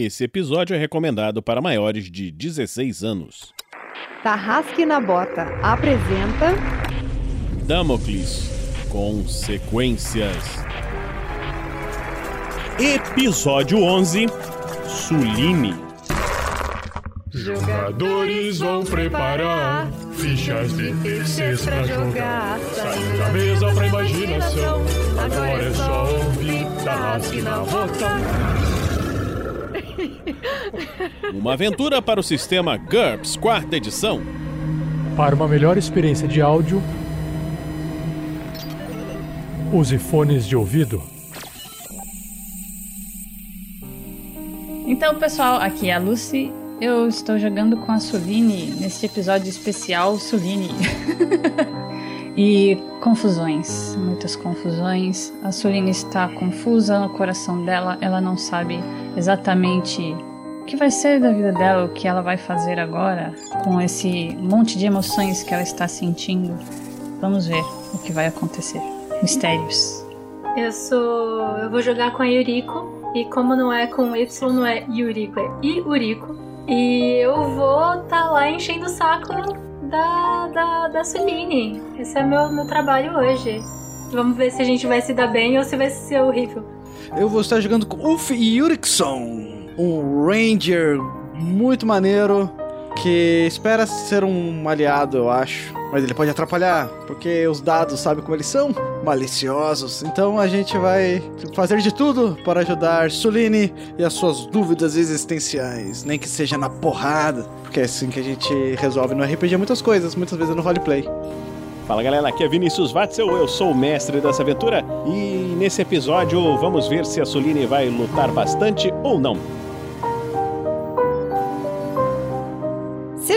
Esse episódio é recomendado para maiores de 16 anos. Tarrasque na Bota apresenta Damocles Consequências. Episódio 11 Suline. Jogadores vão preparar fichas de terceiros pra jogar. Saindo da mesa pra imaginação. Agora é só ouvir Tarrasque na Bota. Uma aventura para o sistema GURPS, quarta edição. Para uma melhor experiência de áudio, use fones de ouvido. Então, pessoal, aqui é a Lucy. Eu estou jogando com a Suline neste episódio especial Suline. e confusões, muitas confusões. A Suline está confusa no coração dela, ela não sabe exatamente o que vai ser da vida dela, o que ela vai fazer agora com esse monte de emoções que ela está sentindo. Vamos ver o que vai acontecer. Mistérios. Eu sou. Eu vou jogar com a Yuriko. E como não é com Y, não é Yuriko, é Iuriko. E eu vou estar tá lá enchendo o saco da, da, da Suline. Esse é meu, meu trabalho hoje. Vamos ver se a gente vai se dar bem ou se vai ser horrível. Eu vou estar jogando com Ulf Yurikson, um Ranger muito maneiro que espera ser um aliado, eu acho. Mas ele pode atrapalhar, porque os dados sabem como eles são, maliciosos. Então a gente vai fazer de tudo para ajudar Suline e as suas dúvidas existenciais, nem que seja na porrada, porque é assim que a gente resolve no RPG muitas coisas, muitas vezes no roleplay. Fala galera, aqui é Vinícius Watzel, eu sou o mestre dessa aventura e nesse episódio vamos ver se a Suline vai lutar bastante ou não.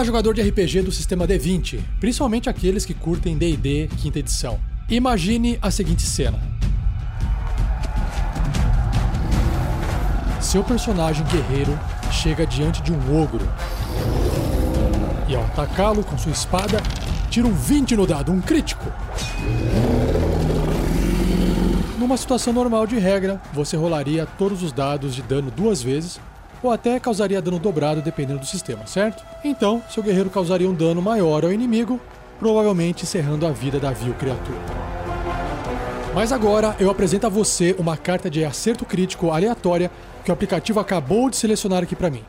Olá, jogador de RPG do sistema D20, principalmente aqueles que curtem D&D quinta edição. Imagine a seguinte cena. Seu personagem guerreiro chega diante de um ogro. E ao atacá-lo com sua espada, tira um 20 no dado, um crítico. Numa situação normal de regra, você rolaria todos os dados de dano duas vezes ou até causaria dano dobrado dependendo do sistema, certo? Então, seu guerreiro causaria um dano maior ao inimigo, provavelmente encerrando a vida da vil criatura. Mas agora eu apresento a você uma carta de acerto crítico aleatória que o aplicativo acabou de selecionar aqui para mim.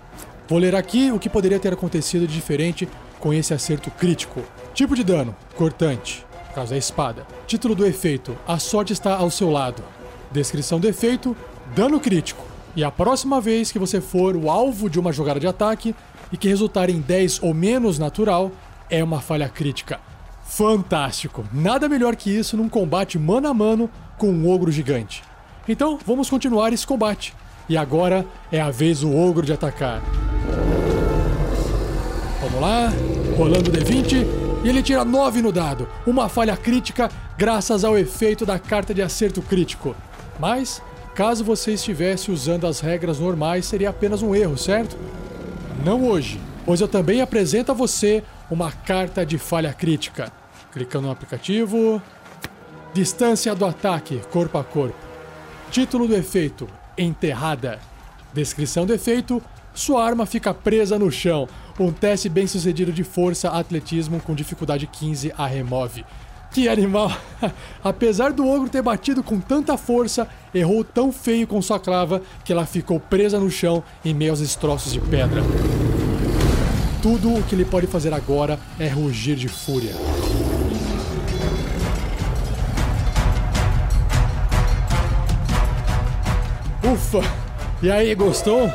Vou ler aqui o que poderia ter acontecido de diferente com esse acerto crítico. Tipo de dano: cortante, por causa da espada. Título do efeito: A sorte está ao seu lado. Descrição do efeito: Dano crítico. E a próxima vez que você for o alvo de uma jogada de ataque e que resultar em 10 ou menos natural, é uma falha crítica. Fantástico! Nada melhor que isso num combate mano a mano com um ogro gigante. Então, vamos continuar esse combate. E agora é a vez do ogro de atacar. Vamos lá, rolando o D20 e ele tira 9 no dado. Uma falha crítica graças ao efeito da carta de acerto crítico. Mas Caso você estivesse usando as regras normais, seria apenas um erro, certo? Não hoje, pois eu também apresento a você uma carta de falha crítica. Clicando no aplicativo. Distância do ataque, corpo a corpo. Título do efeito: Enterrada. Descrição do efeito: Sua arma fica presa no chão. Um teste bem sucedido de força atletismo com dificuldade 15 a remove. Que animal! Apesar do ogro ter batido com tanta força, errou tão feio com sua clava que ela ficou presa no chão em meio aos destroços de pedra. Tudo o que ele pode fazer agora é rugir de fúria. Ufa! E aí, gostou?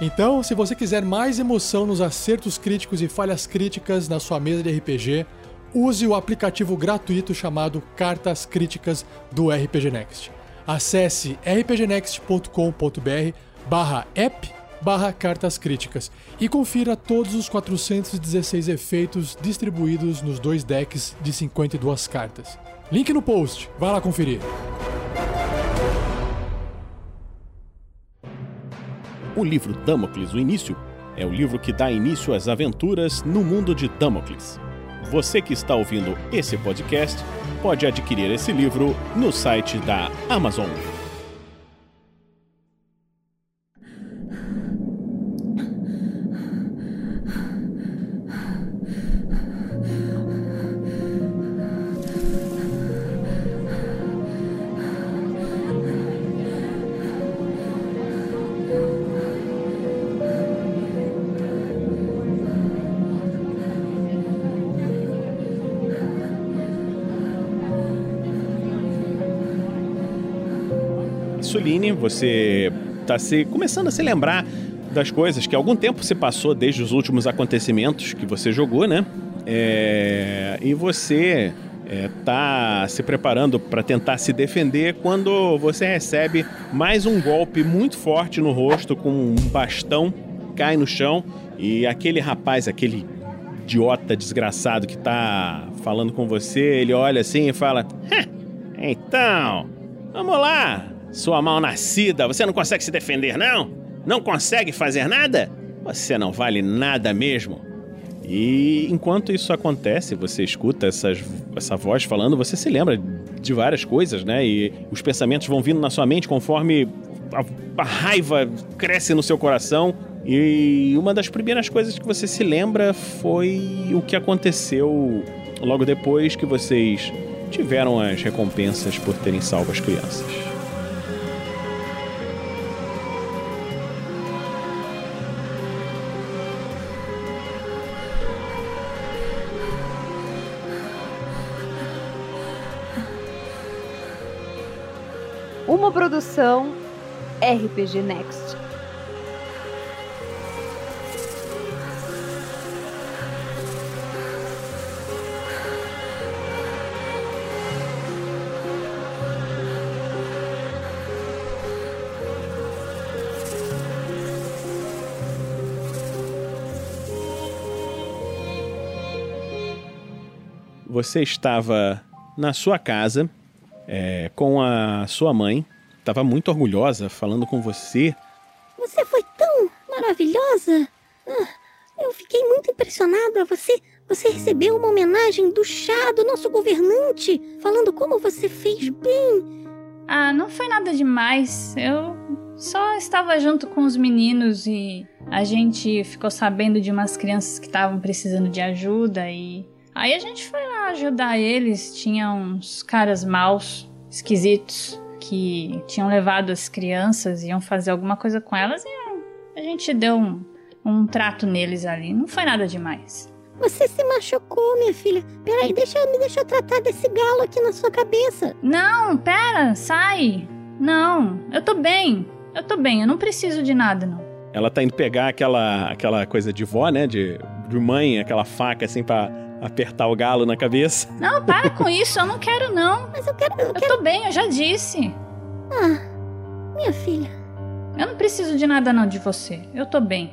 Então, se você quiser mais emoção nos acertos críticos e falhas críticas na sua mesa de RPG, use o aplicativo gratuito chamado Cartas Críticas do RPG Next. Acesse rpgnext.com.br barra app barra cartas críticas e confira todos os 416 efeitos distribuídos nos dois decks de 52 cartas. Link no post, vai lá conferir. O livro Damocles, o início, é o livro que dá início às aventuras no mundo de Damocles. Você que está ouvindo esse podcast pode adquirir esse livro no site da Amazon. Você está se começando a se lembrar das coisas que algum tempo se passou desde os últimos acontecimentos que você jogou, né? É, e você está se preparando para tentar se defender quando você recebe mais um golpe muito forte no rosto com um bastão, cai no chão e aquele rapaz, aquele idiota desgraçado que tá falando com você, ele olha assim e fala: Então, vamos lá, sua mal nascida, você não consegue se defender, não? Não consegue fazer nada? Você não vale nada mesmo. E enquanto isso acontece, você escuta essas, essa voz falando, você se lembra de várias coisas, né? E os pensamentos vão vindo na sua mente conforme a, a raiva cresce no seu coração. E uma das primeiras coisas que você se lembra foi o que aconteceu logo depois que vocês tiveram as recompensas por terem salvo as crianças. Uma produção RPG Next. Você estava na sua casa é, com a sua mãe, estava muito orgulhosa falando com você. Você foi tão maravilhosa! Ah, eu fiquei muito impressionada. Você, você recebeu uma homenagem do chá do nosso governante, falando como você fez bem. Ah, não foi nada demais. Eu só estava junto com os meninos e a gente ficou sabendo de umas crianças que estavam precisando de ajuda e aí a gente foi lá ajudar eles. Tinha uns caras maus, esquisitos, que tinham levado as crianças, iam fazer alguma coisa com elas e a gente deu um, um trato neles ali. Não foi nada demais. Você se machucou, minha filha. Peraí, deixa, me deixa eu tratar desse galo aqui na sua cabeça. Não, pera, sai. Não, eu tô bem. Eu tô bem, eu não preciso de nada, não. Ela tá indo pegar aquela, aquela coisa de vó, né? De, de mãe, aquela faca assim pra apertar o galo na cabeça. Não, para com isso, eu não quero não. Mas eu quero. Eu, Eu quero. tô bem, eu já disse. Ah, minha filha. Eu não preciso de nada não de você. Eu tô bem.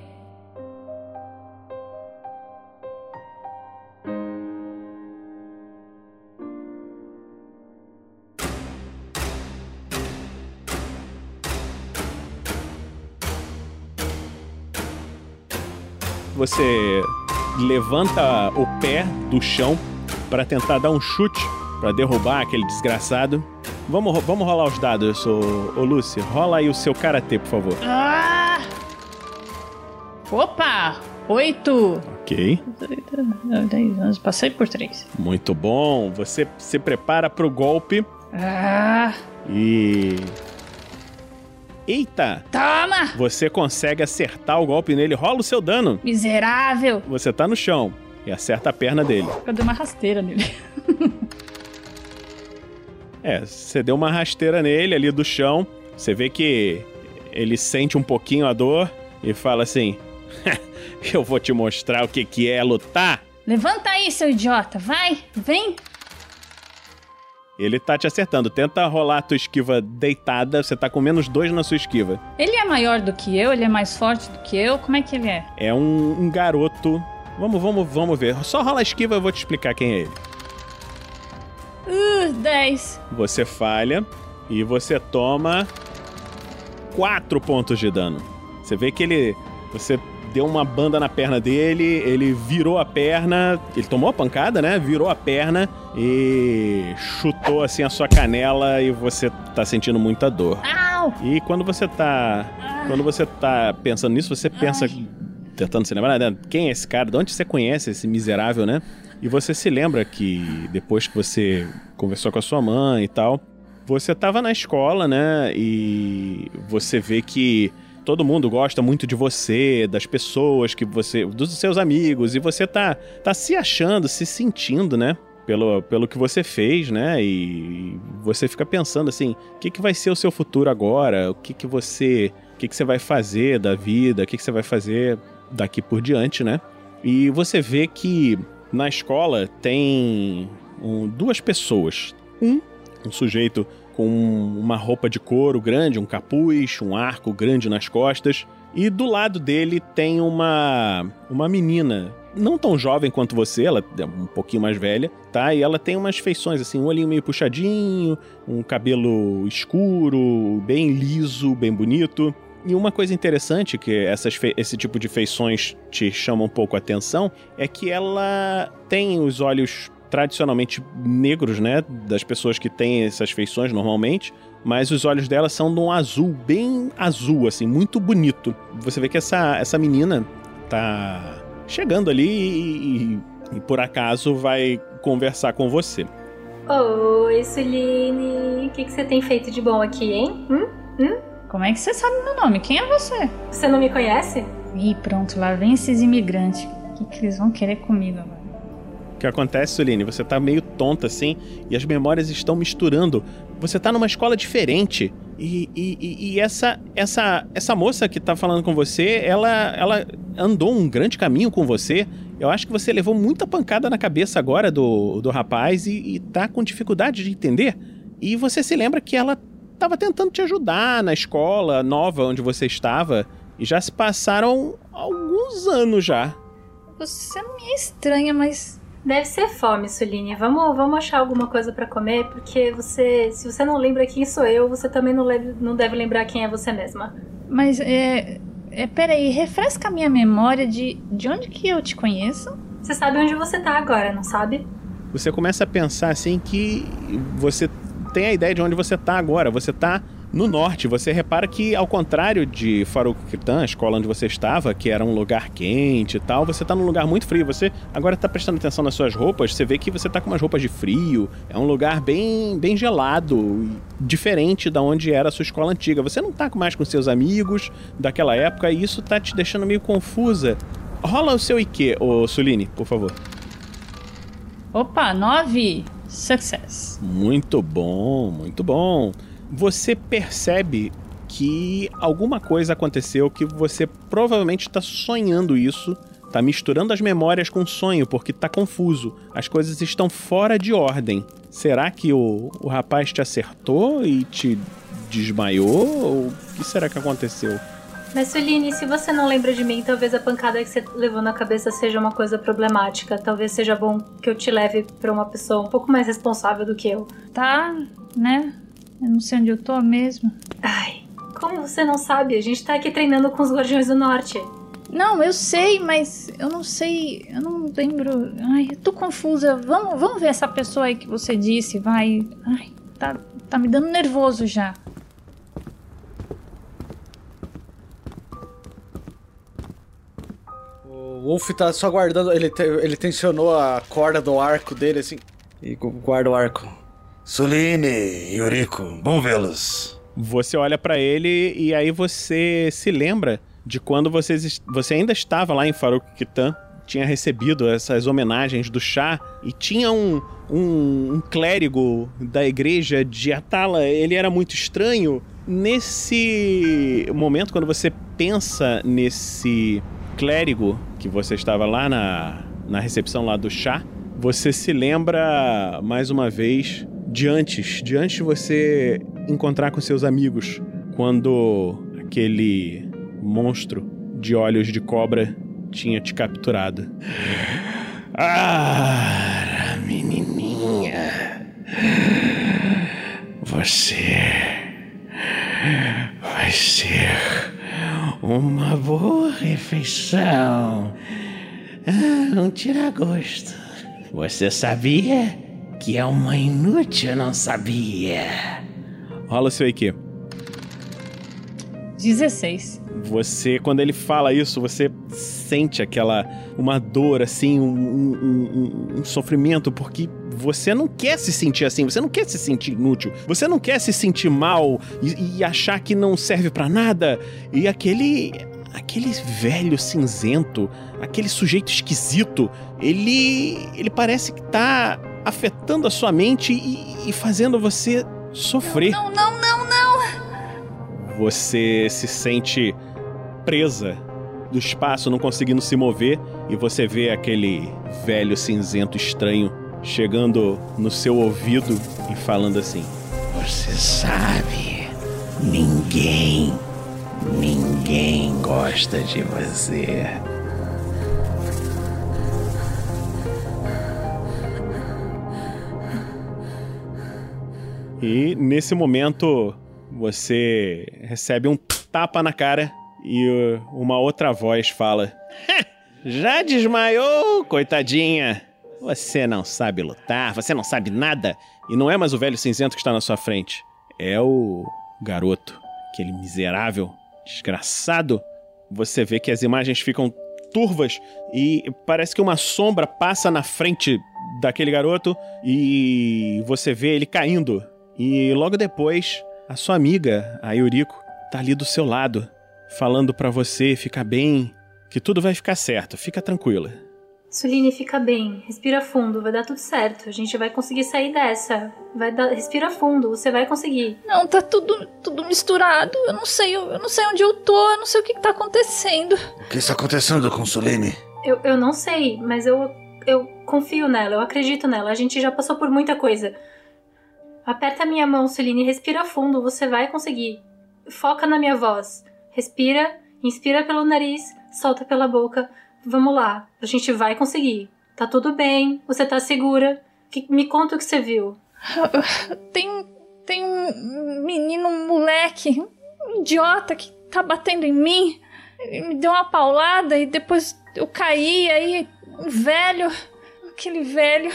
Você levanta o pé do chão para tentar dar um chute para derrubar aquele desgraçado. Vamos, vamos rolar os dados, ô, ô Lucy. Rola aí o seu karatê, por favor. Ah! Opa! Oito! Ok. Passei por três. Muito bom. Você se prepara pro golpe Ah! e. Eita! Toma! Você consegue acertar o golpe nele. Rola o seu dano. Miserável! Você tá no chão e acerta a perna dele. Eu dei uma rasteira nele. É, você deu uma rasteira nele ali do chão. Você vê que ele sente um pouquinho a dor e fala assim: Eu vou te mostrar o que, que é lutar. Levanta aí, seu idiota! Vai! Vem! Ele tá te acertando. Tenta rolar a tua esquiva deitada, você tá com menos dois na sua esquiva. Ele é maior do que eu? Ele é mais forte do que eu? Como é que ele é? É um, um garoto. Vamos, vamos, vamos ver. Só rola a esquiva, eu vou te explicar quem é ele. Uh, 10. Você falha e você toma 4 pontos de dano. Você vê que ele. Você deu uma banda na perna dele, ele virou a perna, ele tomou a pancada, né? Virou a perna e chutou assim a sua canela e você tá sentindo muita dor. Au! E quando você tá. Quando você tá pensando nisso, você pensa. Tentando se lembrar, né? Quem é esse cara? De onde você conhece esse miserável, né? E você se lembra que depois que você conversou com a sua mãe e tal, você tava na escola, né? E você vê que todo mundo gosta muito de você, das pessoas que você, dos seus amigos, e você tá tá se achando, se sentindo, né? Pelo, pelo que você fez, né? E você fica pensando assim, o que, que vai ser o seu futuro agora? O que, que você, o que, que você vai fazer da vida? O que, que você vai fazer daqui por diante, né? E você vê que na escola tem um, duas pessoas. Um, um sujeito com uma roupa de couro grande, um capuz, um arco grande nas costas. E do lado dele tem uma, uma menina, não tão jovem quanto você, ela é um pouquinho mais velha, tá? E ela tem umas feições, assim, um olhinho meio puxadinho, um cabelo escuro, bem liso, bem bonito. E uma coisa interessante que essas esse tipo de feições te chama um pouco a atenção é que ela tem os olhos tradicionalmente negros, né? Das pessoas que têm essas feições normalmente. Mas os olhos dela são de um azul, bem azul, assim, muito bonito. Você vê que essa, essa menina tá chegando ali e, e, e por acaso vai conversar com você. Oi, Suline. O que, que você tem feito de bom aqui, hein? Hum? Hum? Como é que você sabe meu nome? Quem é você? Você não me conhece? Ih, pronto, lá vem esses imigrantes. O que, que eles vão querer comigo agora? O que acontece, Suline? Você tá meio tonta assim e as memórias estão misturando. Você tá numa escola diferente. E, e, e, essa, essa, essa moça que tá falando com você, ela, ela andou um grande caminho com você. Eu acho que você levou muita pancada na cabeça agora do, do rapaz e, e tá com dificuldade de entender. E você se lembra que ela tava tentando te ajudar na escola nova onde você estava. E já se passaram alguns anos já. Você me é estranha, mas Deve ser fome, Suline. Vamos, vamos achar alguma coisa para comer, porque você, se você não lembra quem sou eu, você também não, leve, não deve lembrar quem é você mesma. Mas é, é. Peraí, refresca a minha memória de, de onde que eu te conheço? Você sabe onde você tá agora, não sabe? Você começa a pensar assim que você tem a ideia de onde você tá agora. Você tá no norte, você repara que, ao contrário de Faruk Kirtan, a escola onde você estava, que era um lugar quente e tal, você está num lugar muito frio. Você agora está prestando atenção nas suas roupas, você vê que você está com umas roupas de frio. É um lugar bem, bem gelado, diferente da onde era a sua escola antiga. Você não está mais com seus amigos daquela época e isso está te deixando meio confusa. Rola o seu IQ, ô Suline, por favor. Opa, nove! Success. Muito bom, muito bom você percebe que alguma coisa aconteceu que você provavelmente está sonhando isso, está misturando as memórias com sonho porque está confuso. As coisas estão fora de ordem. Será que o, o rapaz te acertou e te desmaiou? Ou o que será que aconteceu? Mas, Suline, se você não lembra de mim, talvez a pancada que você levou na cabeça seja uma coisa problemática. Talvez seja bom que eu te leve para uma pessoa um pouco mais responsável do que eu. Tá, né? Eu não sei onde eu tô mesmo. Ai, como você não sabe? A gente tá aqui treinando com os Guardiões do Norte. Não, eu sei, mas eu não sei. Eu não lembro. Ai, eu tô confusa. Vamos, vamos ver essa pessoa aí que você disse, vai. Ai, tá, tá me dando nervoso já. Wolf tá só guardando. Ele, te, ele tensionou a corda do arco dele assim. E guarda o arco. Suline, Yuriko, bom vê-los. Você olha para ele e aí você se lembra de quando vocês, você ainda estava lá em Faruk Kitan, tinha recebido essas homenagens do chá e tinha um, um, um clérigo da igreja de Atala, ele era muito estranho. Nesse momento, quando você pensa nesse clérigo que você estava lá na, na recepção lá do chá, você se lembra mais uma vez de antes, de antes de você encontrar com seus amigos, quando aquele monstro de olhos de cobra tinha te capturado. Ah, menininha. Você vai ser uma boa refeição. Ah, um tiragosto. Você sabia que é uma inútil, não sabia? Rola o seu IQ. 16. Você, quando ele fala isso, você sente aquela. uma dor, assim, um, um- um- um sofrimento, porque você não quer se sentir assim, você não quer se sentir inútil, você não quer se sentir mal e, e achar que não serve pra nada. E aquele. aquele velho cinzento, aquele sujeito esquisito, ele. ele parece que tá afetando a sua mente e, e fazendo você sofrer. Não, não, não, não! Você se sente presa do espaço, não conseguindo se mover, e você vê aquele velho cinzento estranho chegando no seu ouvido e falando assim: Você sabe, ninguém, ninguém gosta de você. E nesse momento você recebe um tapa na cara e uh, uma outra voz fala: Já desmaiou, coitadinha? Você não sabe lutar, você não sabe nada. E não é mais o velho cinzento que está na sua frente. É o garoto, aquele miserável, desgraçado. Você vê que as imagens ficam turvas e parece que uma sombra passa na frente daquele garoto e você vê ele caindo. E logo depois, a sua amiga, a Yuriko, tá ali do seu lado, falando pra você ficar bem, que tudo vai ficar certo, fica tranquila. Suline, fica bem. Respira fundo, vai dar tudo certo. A gente vai conseguir sair dessa. Vai dar... Respira fundo, você vai conseguir. Não, tá tudo, tudo misturado. Eu não sei, eu, eu não sei onde eu tô, eu não sei o que, que tá acontecendo. O que está acontecendo com Soline? Eu, eu não sei, mas eu, eu confio nela, eu acredito nela. A gente já passou por muita coisa. Aperta a minha mão, Suline, respira fundo, você vai conseguir. Foca na minha voz. Respira, inspira pelo nariz, solta pela boca. Vamos lá, a gente vai conseguir. Tá tudo bem, você tá segura. Que- me conta o que você viu. Tem, tem um menino, um moleque, um idiota que tá batendo em mim. Ele me deu uma paulada e depois eu caí, aí um velho, aquele velho.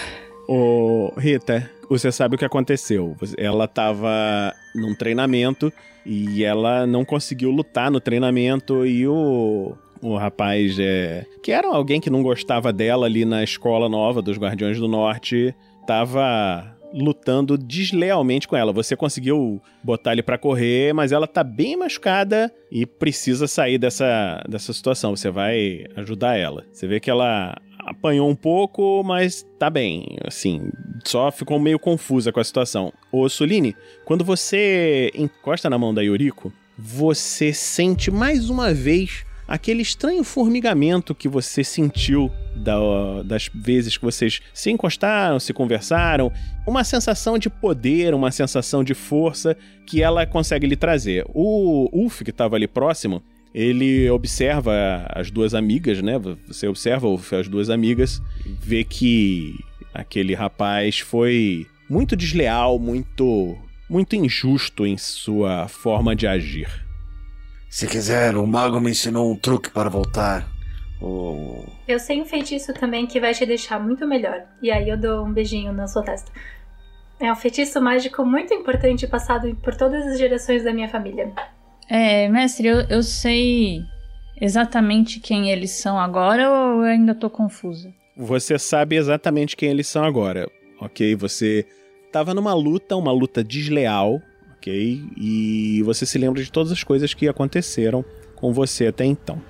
Ô, Rita, você sabe o que aconteceu. Ela tava num treinamento e ela não conseguiu lutar no treinamento e o, o rapaz, é, que era alguém que não gostava dela ali na escola nova dos Guardiões do Norte, tava lutando deslealmente com ela. Você conseguiu botar ele pra correr, mas ela tá bem machucada e precisa sair dessa, dessa situação. Você vai ajudar ela. Você vê que ela apanhou um pouco, mas tá bem. Assim, só ficou meio confusa com a situação. Ô, Suline, quando você encosta na mão da Yoriko, você sente mais uma vez aquele estranho formigamento que você sentiu da- das vezes que vocês se encostaram, se conversaram, uma sensação de poder, uma sensação de força que ela consegue lhe trazer. O Ulf, que estava ali próximo, ele observa as duas amigas, né? Você observa Ulf, as duas amigas, vê que aquele rapaz foi muito desleal, muito muito injusto em sua forma de agir. Se quiser, o mago me ensinou um truque para voltar. O... Eu sei um feitiço também que vai te deixar muito melhor. E aí eu dou um beijinho na sua testa. É um feitiço mágico muito importante passado por todas as gerações da minha família. É, mestre, eu, eu sei exatamente quem eles são agora ou eu ainda tô confusa? Você sabe exatamente quem eles são agora, ok? Você estava numa luta, uma luta desleal, ok? E você se lembra de todas as coisas que aconteceram com você até então.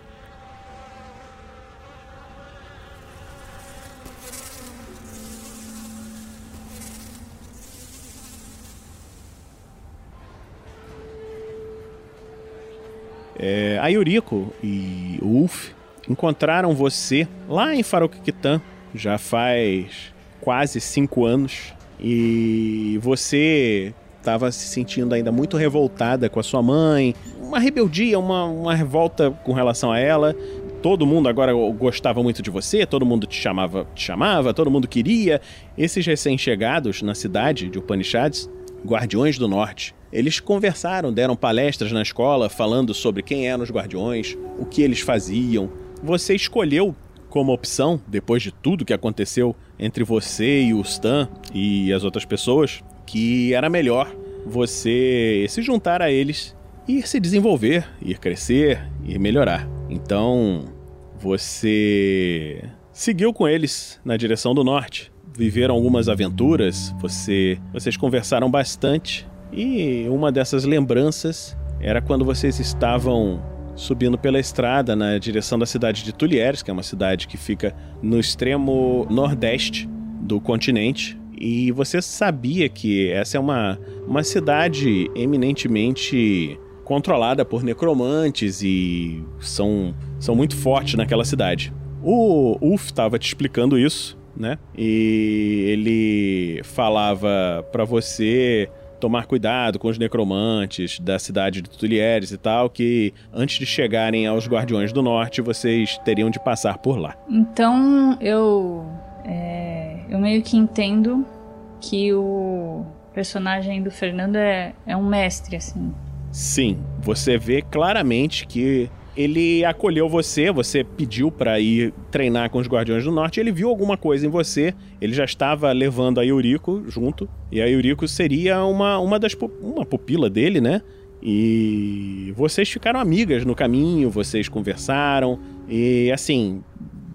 É, a Yuriko e o Ulf encontraram você lá em Farokkitan já faz quase cinco anos E você estava se sentindo ainda muito revoltada com a sua mãe, uma rebeldia, uma, uma revolta com relação a ela. Todo mundo agora gostava muito de você, todo mundo te chamava, te chamava, todo mundo queria. Esses recém-chegados na cidade de Upanishads, Guardiões do Norte, eles conversaram, deram palestras na escola falando sobre quem eram os guardiões, o que eles faziam. Você escolheu como opção, depois de tudo que aconteceu entre você e o Stan e as outras pessoas, que era melhor você se juntar a eles ir se desenvolver, ir crescer, ir melhorar. Então, você seguiu com eles na direção do norte. Viveram algumas aventuras, você, vocês conversaram bastante e uma dessas lembranças era quando vocês estavam subindo pela estrada na direção da cidade de Tulieres, que é uma cidade que fica no extremo nordeste do continente. E você sabia que essa é uma, uma cidade eminentemente controlada por necromantes e são, são muito fortes naquela cidade. O Ulf estava te explicando isso, né? E ele falava para você tomar cuidado com os necromantes da cidade de Tulieres e tal, que antes de chegarem aos Guardiões do Norte, vocês teriam de passar por lá. Então eu. É, eu meio que entendo que o personagem do Fernando é, é um mestre, assim. Sim, você vê claramente que ele acolheu você, você pediu para ir treinar com os Guardiões do Norte, ele viu alguma coisa em você, ele já estava levando a Yuriko junto, e a Yuriko seria uma, uma das uma pupila dele, né? E vocês ficaram amigas no caminho, vocês conversaram, e assim,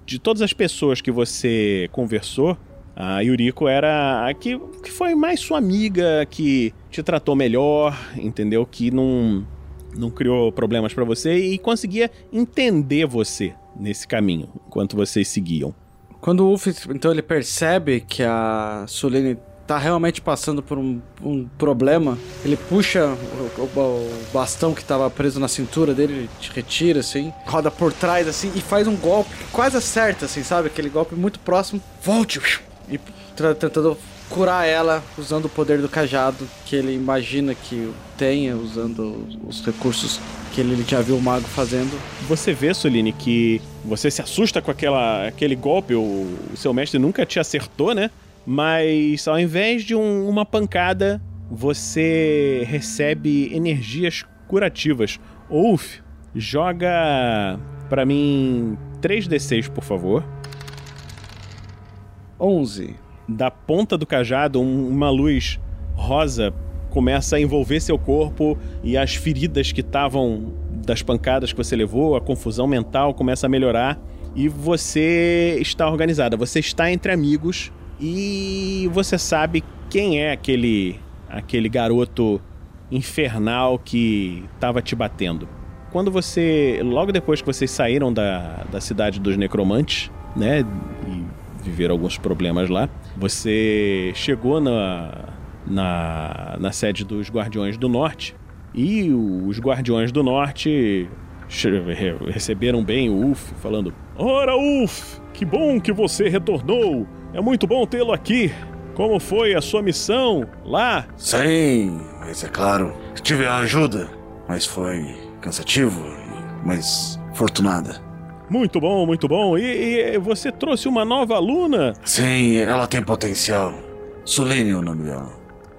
de todas as pessoas que você conversou, a Yuriko era a que, que foi mais sua amiga, que te tratou melhor, entendeu? Que não, não criou problemas para você e conseguia entender você nesse caminho, enquanto vocês seguiam. Quando o Ulf, então, ele percebe que a Suline tá realmente passando por um, um problema, ele puxa o, o, o, bastão que tava preso na cintura dele, ele retira, assim, roda por trás, assim, e faz um golpe quase acerta, assim, sabe? Aquele golpe muito próximo. Volte! e tentando curar ela usando o poder do cajado que ele imagina que tenha, usando os recursos que ele já viu o mago fazendo. Você vê, Soline, que você se assusta com aquela, aquele golpe, o, o seu mestre nunca te acertou, né? Mas ao invés de um, uma pancada, você recebe energias curativas. Ulf, joga para mim 3d6, por favor. 11. Da ponta do cajado, um, uma luz rosa começa a envolver seu corpo e as feridas que estavam das pancadas que você levou, a confusão mental começa a melhorar e você está organizada. Você está entre amigos e você sabe quem é aquele aquele garoto infernal que estava te batendo. Quando você, logo depois que vocês saíram da, da cidade dos necromantes, né, e viveram alguns problemas lá. Você chegou na, na, na sede dos Guardiões do Norte e os Guardiões do Norte receberam bem o Ulf, falando: Ora, Ulf, que bom que você retornou! É muito bom tê-lo aqui! Como foi a sua missão lá? Sim, mas é claro, tive a ajuda, mas foi cansativo, mas fortunada. Muito bom, muito bom. E, e, você trouxe uma nova aluna? Sim, ela tem potencial. Solene é o nome dela.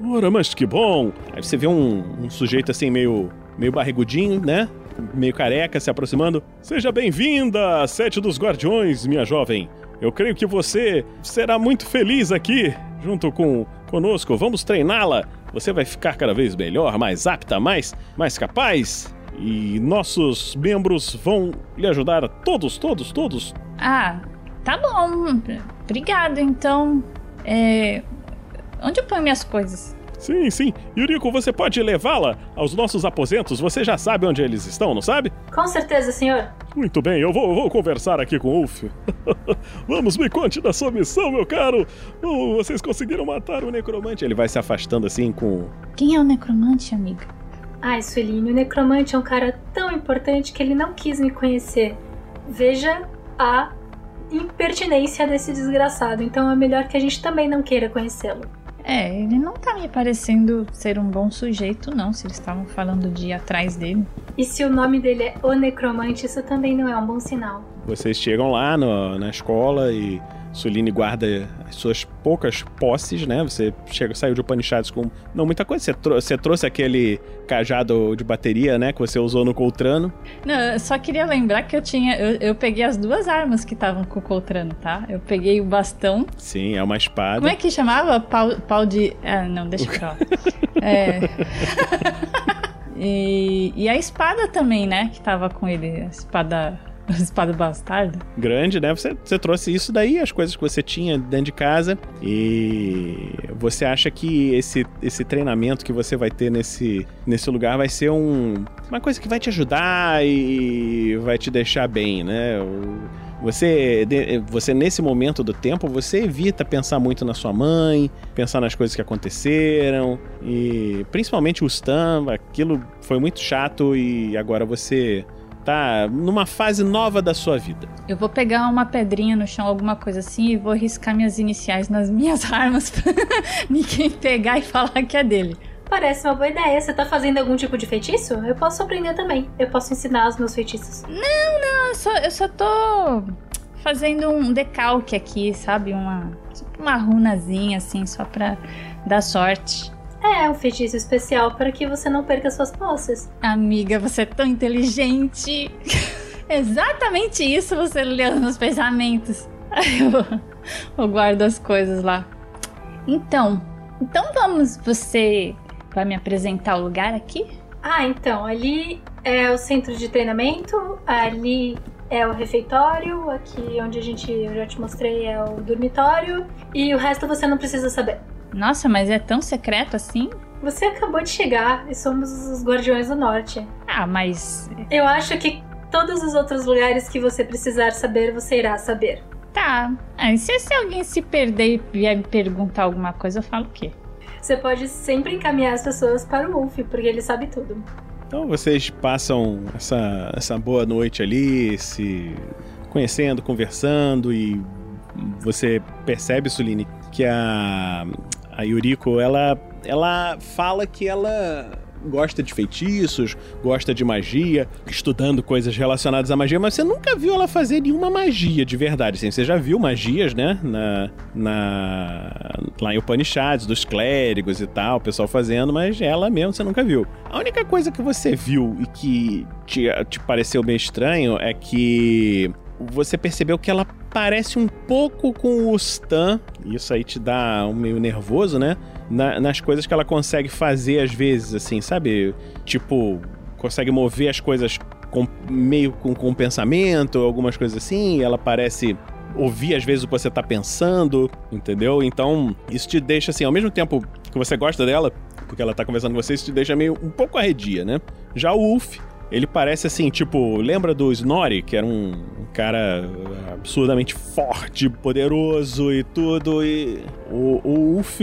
Ora, mas que bom. Aí você vê um, um sujeito assim meio, meio barrigudinho, né? Meio careca se aproximando. Seja bem-vinda, Sete dos Guardiões, minha jovem. Eu creio que você será muito feliz aqui, junto com conosco. Vamos treiná-la. Você vai ficar cada vez melhor, mais apta, mais, mais capaz. E nossos membros vão lhe ajudar, todos, todos, todos. Ah, tá bom. Obrigado. Então, é... onde eu ponho minhas coisas? Sim, sim. Yuriko, você pode levá-la aos nossos aposentos? Você já sabe onde eles estão, não sabe? Com certeza, senhor. Muito bem, eu vou, vou conversar aqui com o Ulf. Vamos, me conte da sua missão, meu caro. Oh, vocês conseguiram matar o necromante. Ele vai se afastando assim com. Quem é o necromante, amiga? Ai, Sueline, o necromante é um cara tão importante que ele não quis me conhecer. Veja a impertinência desse desgraçado, então é melhor que a gente também não queira conhecê-lo. É, ele não tá me parecendo ser um bom sujeito, não, se eles estavam falando de ir atrás dele. E se o nome dele é O Necromante, isso também não é um bom sinal. Vocês chegam lá no- na escola e Suline guarda as suas poucas posses, né? Você chega, saiu de Upanishads com não muita coisa. Você, trou- você trouxe aquele cajado de bateria, né? Que você usou no Coltrano. Não, eu só queria lembrar que eu tinha. Eu, eu peguei as duas armas que estavam com o Coltrano, tá? Eu peguei o bastão. Sim, é uma espada. Como é que chamava? Pau, pau de. Ah, não, deixa pra lá. É. e, e a espada também, né? Que tava com ele. A espada. Espada bastarda. grande, né? Você, você trouxe isso daí, as coisas que você tinha dentro de casa. E você acha que esse, esse treinamento que você vai ter nesse, nesse lugar vai ser um, uma coisa que vai te ajudar e vai te deixar bem, né? Você, você, nesse momento do tempo, você evita pensar muito na sua mãe, pensar nas coisas que aconteceram. E principalmente o Stan, aquilo foi muito chato e agora você tá numa fase nova da sua vida. Eu vou pegar uma pedrinha no chão, alguma coisa assim, e vou riscar minhas iniciais nas minhas armas pra ninguém pegar e falar que é dele. Parece uma boa ideia. Você tá fazendo algum tipo de feitiço? Eu posso aprender também. Eu posso ensinar os meus feitiços. Eu só, eu só tô fazendo um decalque aqui, sabe? Uma, tipo uma runazinha, assim, só pra dar sorte. É um feitiço especial para que você não perca suas posses. Amiga, você é tão inteligente. Exatamente isso você leu nos meus pensamentos. Eu, eu guardo as coisas lá. Então, então vamos, você vai me apresentar o lugar aqui? Ah, então, ali é o centro de treinamento, ali é o refeitório, aqui onde a gente eu já te mostrei é o dormitório e o resto você não precisa saber. Nossa, mas é tão secreto assim? Você acabou de chegar e somos os Guardiões do Norte. Ah, mas Eu acho que todos os outros lugares que você precisar saber, você irá saber. tá. Ah, se, se alguém se perder e vier me perguntar alguma coisa, eu falo o quê? Você pode sempre encaminhar as pessoas para o Wolf, porque ele sabe tudo. Então vocês passam essa, essa boa noite ali, se conhecendo, conversando e você percebe, Suline, que a, a Yuriko, ela, ela fala que ela gosta de feitiços, gosta de magia, estudando coisas relacionadas à magia, mas você nunca viu ela fazer nenhuma magia de verdade. Assim, você já viu magias, né? Na, na, lá em Upanishads, dos clérigos e tal, o pessoal fazendo, mas ela mesmo você nunca viu. A única coisa que você viu e que te, te pareceu bem estranho é que você percebeu que ela parece um pouco com o Stan. Isso aí te dá um meio nervoso, né? Na- nas coisas que ela consegue fazer às vezes, assim, sabe? Tipo, consegue mover as coisas com- meio com, com pensamento, algumas coisas assim. Ela parece ouvir às vezes o que você tá pensando, entendeu? Então, isso te deixa assim, ao mesmo tempo que você gosta dela, porque ela tá conversando com você, isso te deixa meio um pouco arredia, né? Já o Ulf, ele parece assim, tipo, lembra do Snorri, que era um, cara absurdamente forte, poderoso e tudo, e o, o Ulf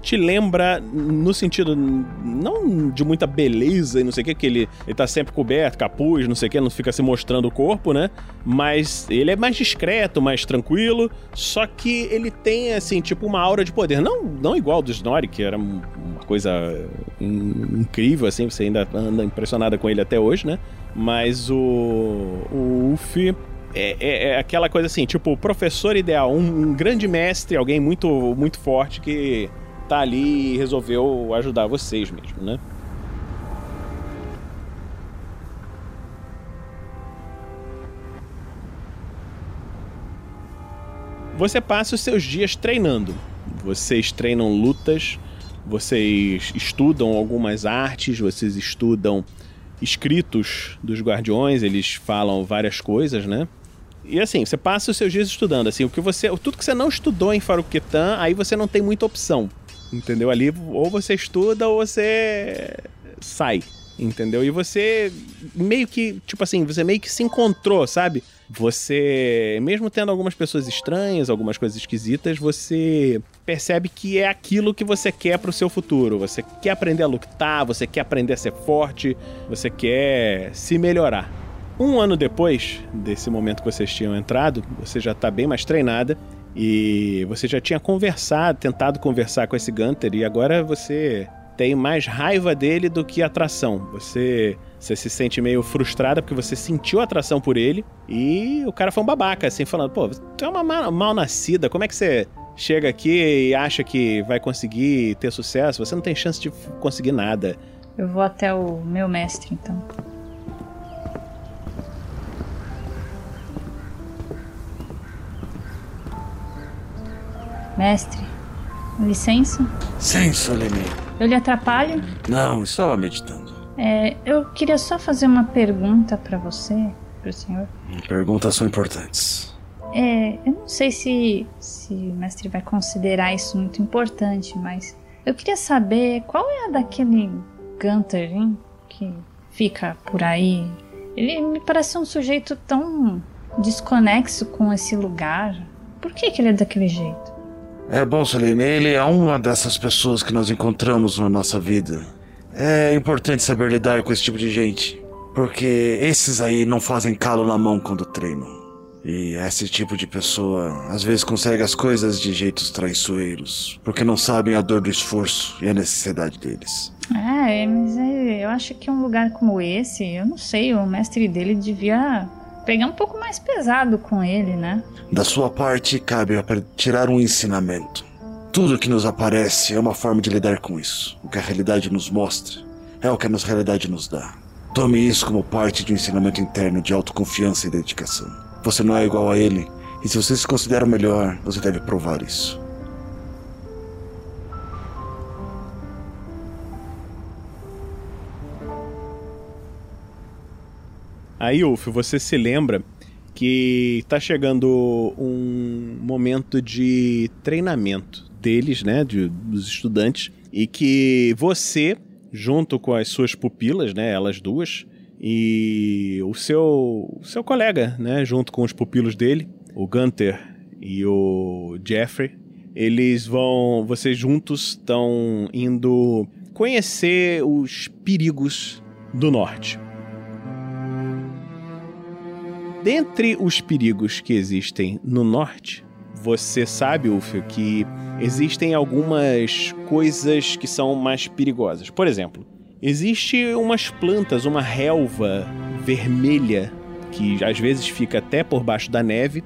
te lembra no sentido não de muita beleza e não sei o que, que ele, ele tá sempre coberto, capuz, não sei o que, não fica se mostrando o corpo, né? Mas ele é mais discreto, mais tranquilo, só que ele tem, assim, tipo uma aura de poder. Não, não igual do Snorri, que era um- uma coisa in- incrível, assim, você ainda anda impressionada com ele até hoje, né? Mas o, o Ulf é, é- é aquela coisa assim, tipo, professor ideal, um, um grande mestre, alguém muito, muito forte que tá ali e resolveu ajudar vocês mesmo, né? Você passa os seus dias treinando. Vocês treinam lutas, vocês estudam algumas artes, vocês estudam escritos dos guardiões, eles falam várias coisas, né? E assim, você passa os seus dias estudando, assim, o que você, tudo que você não estudou em Faruquetan, aí você não tem muita opção. Entendeu? Ali ou você estuda ou você sai, entendeu? E você meio que, tipo assim, você meio que se encontrou, sabe? Você, mesmo tendo algumas pessoas estranhas, algumas coisas esquisitas, você percebe que é aquilo que você quer pro seu futuro. Você quer aprender a lutar, você quer aprender a ser forte, você quer se melhorar. Um ano depois desse momento que vocês tinham entrado, você já tá bem mais treinada E você já tinha conversado, tentado conversar com esse Gunter, e agora você tem mais raiva dele do que atração. Você, você se sente meio frustrada porque você sentiu atração por ele e o cara foi um babaca, assim, falando: pô, tu é uma mal, mal nascida, como é que você chega aqui e acha que vai conseguir ter sucesso? Você não tem chance de conseguir nada. Eu vou até o meu mestre, então. Mestre, licença? Sim, Solene. Eu lhe atrapalho? Não, estava meditando. É, eu queria só fazer uma pergunta pra você, pro senhor. Perguntas são importantes. É, eu não sei se, se o mestre vai considerar isso muito importante, mas eu queria saber qual é a daquele Gunter, hein, que fica por aí. Ele me parece um sujeito tão desconexo com esse lugar. Por que, que ele é daquele jeito? É bom, Solene, ele é uma dessas pessoas que nós encontramos na nossa vida. É importante saber lidar com esse tipo de gente. Porque esses aí não fazem calo na mão quando treinam. E esse tipo de pessoa às vezes consegue as coisas de jeitos traiçoeiros, porque não sabem a dor do esforço e a necessidade deles. É, mas é, eu acho que um lugar como esse, eu não sei, o mestre dele devia pegar um pouco mais pesado com ele, né? Da sua parte, cabe tirar um ensinamento. Tudo que nos aparece é uma forma de lidar com isso. O que a realidade nos mostra é o que a nossa realidade nos dá. Tome isso como parte de um ensinamento interno de autoconfiança e dedicação. Você não é igual a ele, e se você se considera melhor, você deve provar isso. Aí, Ulf, você se lembra que está chegando um momento de treinamento deles, né, de, dos estudantes, e que você, junto com as suas pupilas, né, elas duas, e o seu, seu colega, né, junto com os pupilos dele, o Gunter e o Jeffrey, eles vão, vocês juntos estão indo conhecer os perigos do norte. Dentre os perigos que existem no norte, você sabe, Ufio, que existem algumas coisas que são mais perigosas. Por exemplo, existe umas plantas, uma relva vermelha que às vezes fica até por baixo da neve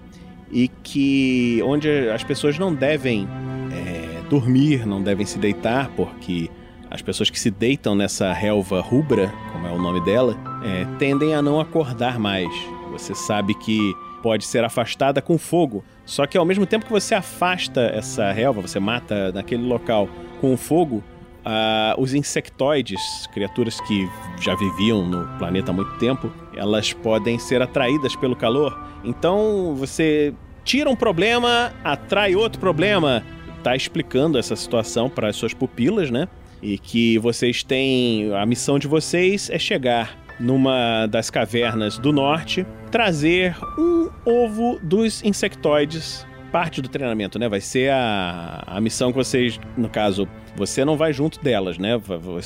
e que onde as pessoas não devem é, dormir, não devem se deitar, porque as pessoas que se deitam nessa relva rubra, como é o nome dela, é, tendem a não acordar mais. Você sabe que pode ser afastada com fogo. Só que ao mesmo tempo que você afasta essa relva, você mata naquele local com fogo, uh, os insectoides, criaturas que já viviam no planeta há muito tempo, elas podem ser atraídas pelo calor. Então você tira um problema, atrai outro problema. Tá explicando essa situação para as suas pupilas, né? E que vocês têm. A missão de vocês é chegar numa das cavernas do norte, trazer um ovo dos insectoides. Parte do treinamento, né? Vai ser a, a missão que vocês, no caso, você não vai junto delas, né?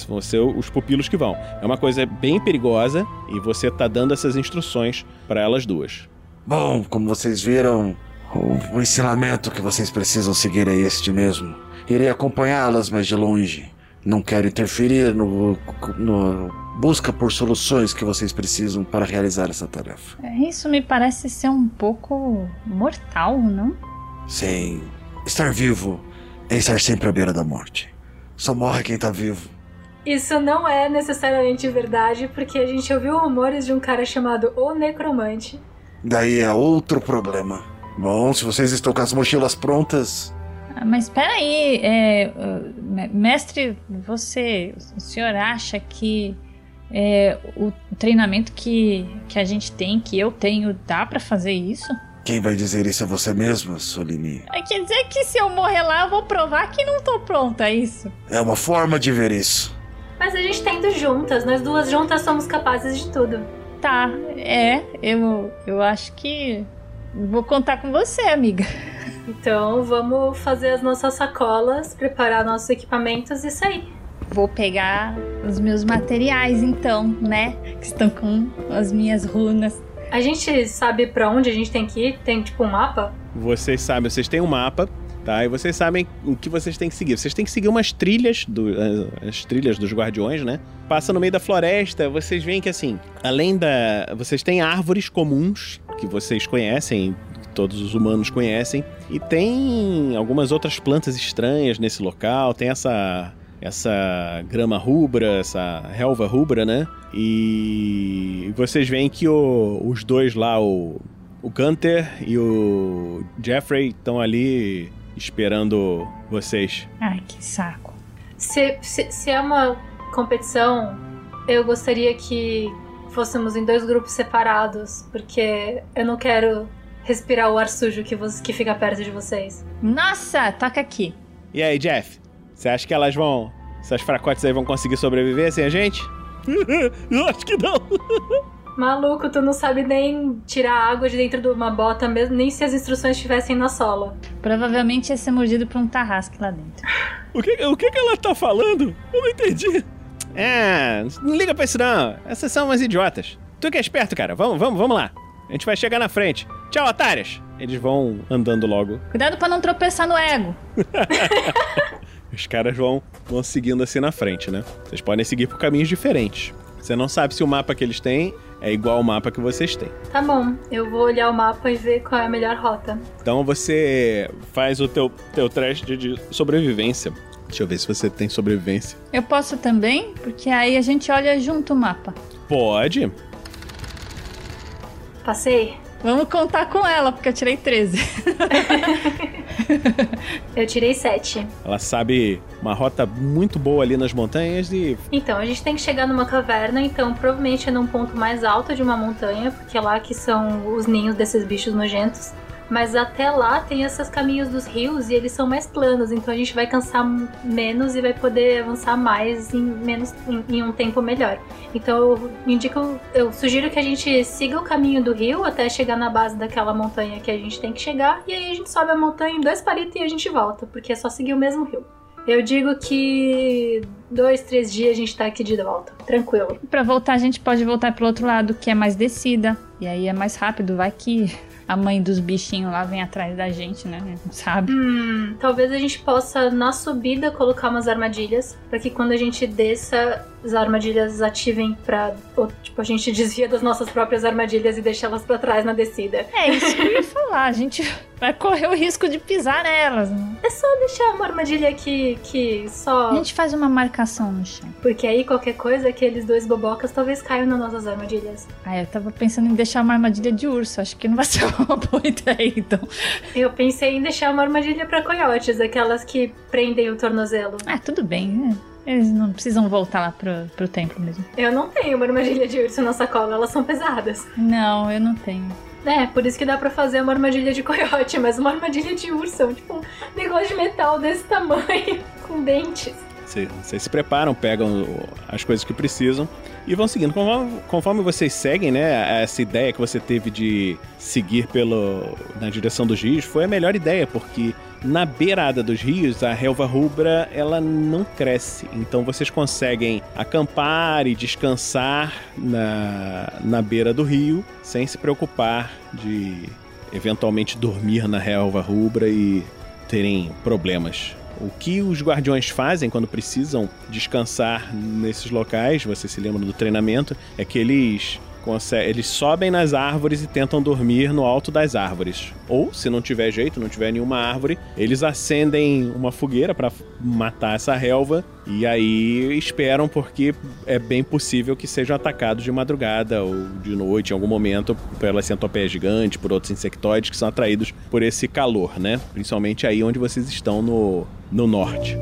Vão ser os pupilos que vão. É uma coisa bem perigosa e você tá dando essas instruções para elas duas. Bom, como vocês viram, o, o ensinamento que vocês precisam seguir é este mesmo. Irei acompanhá-las, mas de longe. Não quero interferir no, no busca por soluções que vocês precisam para realizar essa tarefa. É, isso me parece ser um pouco mortal, não? Sim. Estar vivo é estar sempre à beira da morte. Só morre quem tá vivo. Isso não é necessariamente verdade, porque a gente ouviu rumores de um cara chamado O Necromante. Daí é outro problema. Bom, se vocês estão com as mochilas prontas. Ah, mas peraí, é, mestre, você, o senhor acha que é, o treinamento que, que a gente tem, que eu tenho, dá para fazer isso? Quem vai dizer isso é você mesma, Solini. É, quer dizer que se eu morrer lá, eu vou provar que não tô pronta, é isso? É uma forma de ver isso. Mas a gente tá indo juntas, nós duas juntas somos capazes de tudo. Tá, é, eu, eu acho que vou contar com você, amiga. Então vamos fazer as nossas sacolas, preparar nossos equipamentos e sair. Vou pegar os meus materiais então, né? Que estão com as minhas runas. A gente sabe para onde a gente tem que ir? Tem tipo um mapa? vocês sabem, vocês têm um mapa, tá? E vocês sabem o que vocês têm que seguir. Vocês têm que seguir umas trilhas, do, eh, as trilhas dos guardiões, né? Passa no meio da floresta, vocês veem que assim, além da. Vocês têm árvores comuns que vocês conhecem, todos os humanos conhecem, e tem algumas outras plantas estranhas nesse local, tem essa. Essa grama rubra, essa relva rubra, né? E vocês veem que o- os dois lá, o, o Gunter e o Jeffrey, estão ali esperando vocês. Ai, que saco. Se, se, se é uma competição, eu gostaria que fôssemos em dois grupos separados, porque eu não quero respirar o ar sujo que, vo- que fica perto de vocês. Nossa, toca aqui. E aí, Jeff? Você acha que elas vão. Essas fracotes aí vão conseguir sobreviver sem a gente? Eu acho que não. Maluco, tu não sabe nem tirar água de dentro de uma bota, mesmo nem se as instruções estivessem na sola. Provavelmente ia ser mordido por um tarrasque lá dentro. O que, o que, que ela tá falando? Eu não entendi. É, não liga pra isso não. Essas são umas idiotas. Tu que é esperto, cara. Vamos, vamos, vamos lá. A gente vai chegar na frente. Tchau, otárias. Eles vão andando logo. Cuidado pra não tropeçar no ego. Os caras vão, vão seguindo assim na frente, né? Vocês podem seguir por caminhos diferentes. Você não sabe se o mapa que eles têm é igual ao mapa que vocês têm. Tá bom, eu vou olhar o mapa e ver qual é a melhor rota. Então você faz o teu, teu teste de sobrevivência. Deixa eu ver se você tem sobrevivência. Eu posso também, porque aí a gente olha junto o mapa. Pode. Passei? Vamos contar com ela, porque eu tirei 13. Eu tirei 7. Ela sabe uma rota muito boa ali nas montanhas e Então, a gente tem que chegar numa caverna, então provavelmente é num ponto mais alto de uma montanha, porque é lá que são os ninhos desses bichos nojentos. Mas até lá tem esses caminhos dos rios e eles são mais planos, então a gente vai cansar menos e vai poder avançar mais em menos em, em um tempo melhor. Então eu indico, eu sugiro que a gente siga o caminho do rio até chegar na base daquela montanha que a gente tem que chegar e aí a gente sobe a montanha em dois palitos e a gente volta, porque é só seguir o mesmo rio. Eu digo que dois, três dias a gente tá aqui de volta. Tranquilo. Pra voltar, a gente pode voltar pro outro lado, que é mais descida. E aí é mais rápido, vai que a mãe dos bichinhos lá vem atrás da gente, né? Não sabe? Hum, talvez a gente possa, na subida, colocar umas armadilhas. Pra que quando a gente desça, as armadilhas ativem pra. Ou, tipo, a gente desvia das nossas próprias armadilhas e deixa elas pra trás na descida. É isso que eu ia falar. A gente vai correr o risco de pisar nelas. Né? É só deixar uma armadilha que, que só. A gente faz uma marcação no chão. Porque aí qualquer coisa, aqueles dois bobocas talvez caiam nas nossas armadilhas. Ah, eu tava pensando em deixar uma armadilha de urso. Acho que não vai ser uma boa ideia, então. Eu pensei em deixar uma armadilha pra coiotes, aquelas que prendem o tornozelo. Ah, tudo bem, né? Eles não precisam voltar lá pro, pro templo mesmo. Eu não tenho uma armadilha de urso na sacola, elas são pesadas. Não, eu não tenho. É, por isso que dá pra fazer uma armadilha de coiote, mas uma armadilha de urso é um, tipo um negócio de metal desse tamanho, com dentes. Cê- Vocês se preparam, pegam as coisas que precisam e vão seguindo. Conforme, conforme vocês seguem, né? Essa ideia que você teve de seguir pelo, na direção dos rios foi a melhor ideia, porque na beirada dos rios, a relva rubra ela não cresce. Então vocês conseguem acampar e descansar na, na beira do rio sem se preocupar de eventualmente dormir na relva rubra e terem problemas. O que os guardiões fazem quando precisam descansar nesses locais, você se lembra do treinamento, é que eles eles sobem nas árvores e tentam dormir no alto das árvores. Ou, se não tiver jeito, não tiver nenhuma árvore, eles acendem uma fogueira para matar essa relva e aí esperam porque é bem possível que sejam atacados de madrugada ou de noite em algum momento pelas centopeias gigantes, por outros insectoides que são atraídos por esse calor, né? Principalmente aí onde vocês estão no, no norte.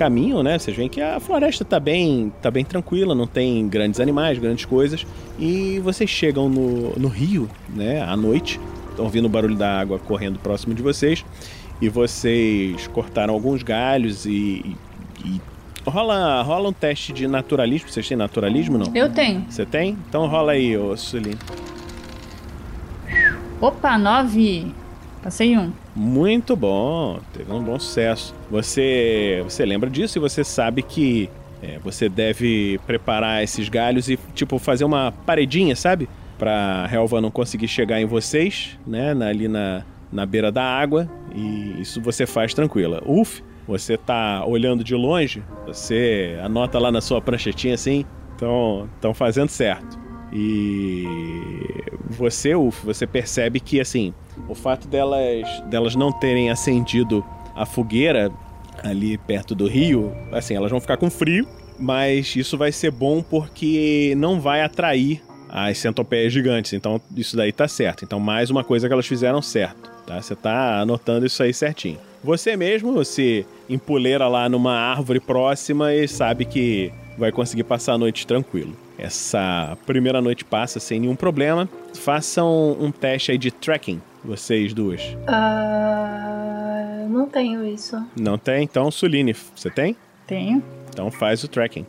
Caminho, né? Vocês veem que a floresta tá bem, tá bem tranquila, não tem grandes animais, grandes coisas. E vocês chegam no, no rio, né? À noite. estão ouvindo o barulho da água correndo próximo de vocês. E vocês cortaram alguns galhos e. e rola, rola um teste de naturalismo. Vocês têm naturalismo não? Eu tenho. Você tem? Então rola aí, ô Suline. Opa, nove. Passei um. Muito bom, teve um bom sucesso. Você, você lembra disso e você sabe que é, você deve preparar esses galhos e tipo fazer uma paredinha, sabe? Pra relva não conseguir chegar em vocês, né? Ali na, na beira da água. E isso você faz tranquila. Uf, você tá olhando de longe, você anota lá na sua pranchetinha assim. Então, estão fazendo certo. E você, Uf, você percebe que assim, o fato delas, delas não terem acendido a fogueira ali perto do rio, assim, elas vão ficar com frio, mas isso vai ser bom porque não vai atrair as centopeias gigantes. Então, isso daí tá certo. Então, mais uma coisa que elas fizeram certo, tá? Você tá anotando isso aí certinho. Você mesmo, você empoleira lá numa árvore próxima e sabe que vai conseguir passar a noite tranquilo. Essa primeira noite passa sem nenhum problema. Façam um teste aí de tracking, vocês duas. Ah, não tenho isso. Não tem? Então, Suline, você tem? Tenho. Então faz o tracking.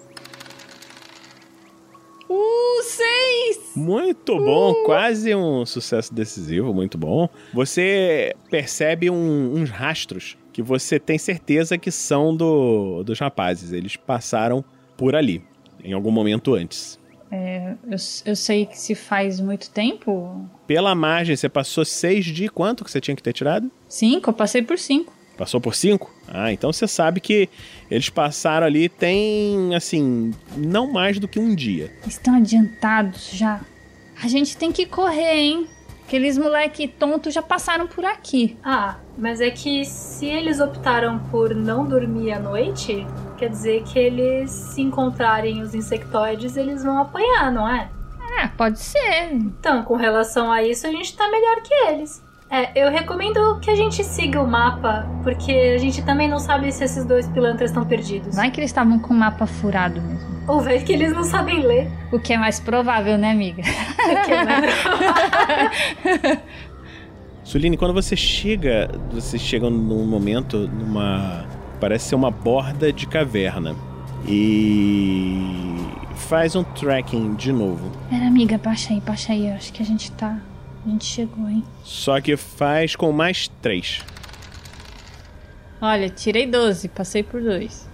Uh, seis! Muito bom, quase um sucesso decisivo, muito bom. Você percebe um- uns rastros que você tem certeza que são do, dos rapazes. Eles passaram por ali, em algum momento antes. É, eu, eu sei que se faz muito tempo. Pela margem, você passou seis de quanto que você tinha que ter tirado? Cinco, eu passei por cinco. Passou por cinco? Ah, então você sabe que eles passaram ali tem, assim, não mais do que um dia. Estão adiantados já. A gente tem que correr, hein? Aqueles moleque tontos já passaram por aqui. Ah, mas é que se eles optaram por não dormir à noite, quer dizer que eles, se encontrarem os insectoides, eles vão apanhar, não é? É, pode ser. Então, com relação a isso, a gente tá melhor que eles. É, eu recomendo que a gente siga o mapa, porque a gente também não sabe se esses dois pilantras estão perdidos. Vai que eles estavam com o mapa furado mesmo. Ou vai que eles não sabem ler. O que é mais provável, né, amiga? Que é mais- Suline, quando você chega, você chega num momento, numa. Parece ser uma borda de caverna. E. Faz um tracking de novo. Pera, amiga, baixa aí, baixa aí. Eu acho que a gente tá. A gente chegou, hein? Só que faz com mais três. Olha, tirei 12, passei por dois.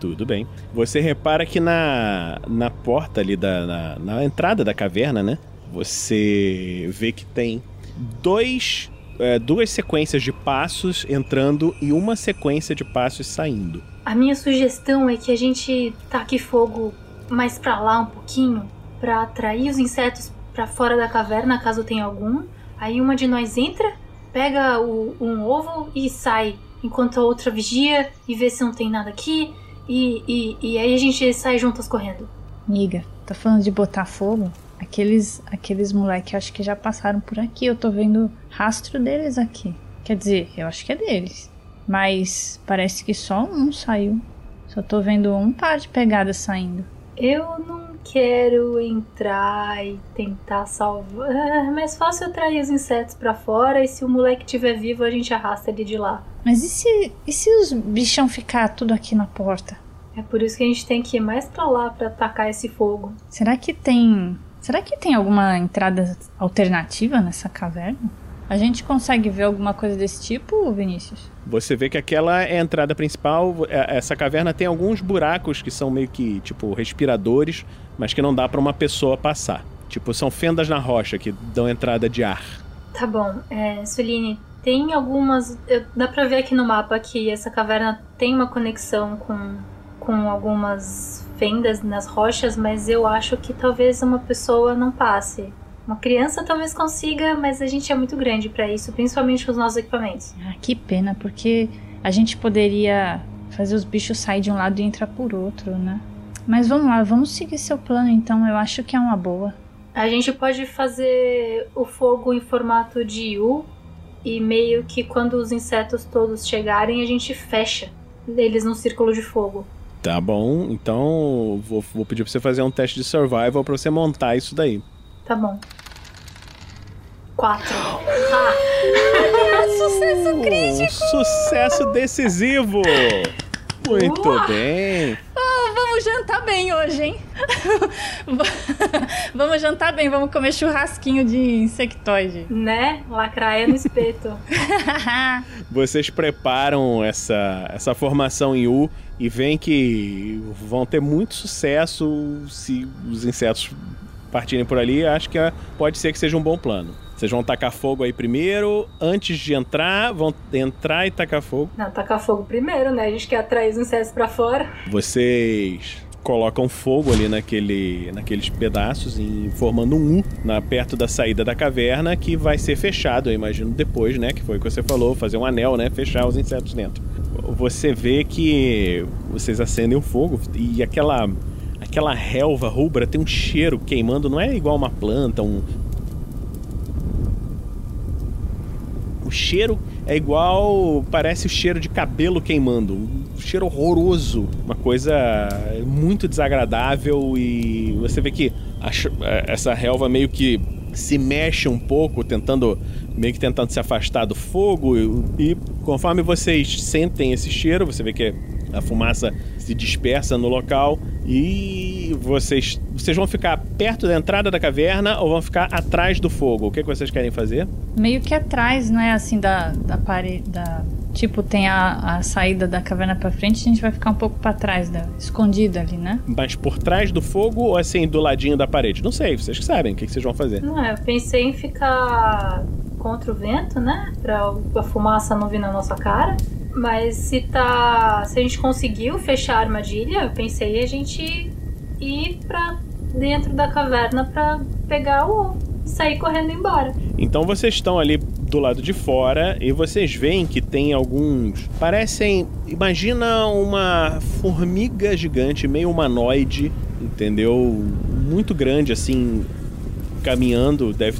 Tudo bem. Você repara que na, na porta ali, da, na, na entrada da caverna, né? Você vê que tem dois, é, duas sequências de passos entrando e uma sequência de passos saindo. A minha sugestão é que a gente taque fogo mais pra lá um pouquinho, pra atrair os insetos pra fora da caverna, caso tenha algum. Aí uma de nós entra, pega o- um ovo e sai, enquanto a outra vigia e vê se não tem nada aqui. E, e, e aí a gente sai juntas correndo. Amiga, tá falando de botar fogo? Aqueles, aqueles moleque, acho que já passaram por aqui. Eu tô vendo rastro deles aqui. Quer dizer, eu acho que é deles. Mas parece que só um saiu. Só tô vendo um par de pegadas saindo. Eu não quero entrar e tentar salvar. É mais fácil atrair os insetos pra fora e se o moleque estiver vivo a gente arrasta ele de lá. Mas e se, e se os bichão ficar tudo aqui na porta? É por isso que a gente tem que ir mais pra lá pra atacar esse fogo. Será que tem. Será que tem alguma entrada alternativa nessa caverna? A gente consegue ver alguma coisa desse tipo, Vinícius? Você vê que aquela é a entrada principal. é- Essa caverna tem alguns buracos que são meio que, tipo, respiradores, mas que não dá pra uma pessoa passar. Tipo, são fendas na rocha que dão entrada de ar. Tá bom, é, Suline, tem algumas. eu- dá pra ver aqui no mapa que essa caverna tem uma conexão com, com algumas fendas nas rochas, mas eu acho que talvez uma pessoa não passe. Uma criança talvez consiga, mas a gente é muito grande pra isso, principalmente com os nossos equipamentos. Ah, que pena, porque a gente poderia fazer os bichos sair de um lado e entrar por outro, né? Mas vamos lá, vamos seguir seu plano então, eu acho que é uma boa. A gente pode fazer o fogo em formato de U e meio que quando os insetos todos chegarem, a gente fecha eles num círculo de fogo. Tá bom, então vou, vou pedir pra você fazer um teste de survival pra você montar isso daí. Tá bom. Quatro. Ah, sucesso Um crítico! sucesso decisivo! Muito Uau. bem. Oh, vamos jantar bem hoje, hein? vamos jantar bem, vamos comer churrasquinho de insectoide. Né? Lacraia no espeto. Vocês preparam essa, essa formação em U e veem que vão ter muito sucesso se os insetos partirem por ali. Acho que ah, pode ser que seja um bom plano. Vocês vão tacar fogo aí primeiro, antes de entrar, vão entrar e tacar fogo. Não, tacar fogo primeiro, né? A gente quer atrair os insetos pra fora. Vocês colocam fogo ali naquele, naqueles pedaços, formando um U na, perto da saída da caverna, que vai ser fechado, eu imagino, depois, né? Que foi o que você falou, fazer um anel, né? Fechar os insetos dentro. Você vê que vocês acendem o fogo e aquela, aquela relva rubra tem um cheiro queimando, não é igual uma planta, um, O cheiro é igual. Parece o cheiro de cabelo queimando. Cheiro horroroso. Uma coisa muito desagradável. E você vê que a ch- essa relva meio que se mexe um pouco, tentando. meio que tentando se afastar do fogo. E, e conforme vocês sentem esse cheiro, você vê que a fumaça se dispersa no local. E vocês. Vocês vão ficar perto da entrada da caverna ou vão ficar atrás do fogo? O que, que vocês querem fazer? Meio que atrás, não é assim da, da parede. Da... Tipo, tem a, a saída da caverna pra frente, a gente vai ficar um pouco pra trás, da, escondida ali, né? Mas por trás do fogo ou assim, do ladinho da parede? Não sei, vocês que sabem o que que vocês vão fazer. Não, eu pensei em ficar contra o vento, né? Pra a fumaça não vir na nossa cara. Mas se tá. Se a gente conseguiu fechar a armadilha, eu pensei a gente ir pra dentro da caverna pra pegar o ovo e sair correndo embora. Então vocês estão ali do lado de fora e vocês veem que tem alguns. Parecem. Imagina uma formiga gigante, meio humanoide, entendeu? Muito grande, assim, caminhando. Deve.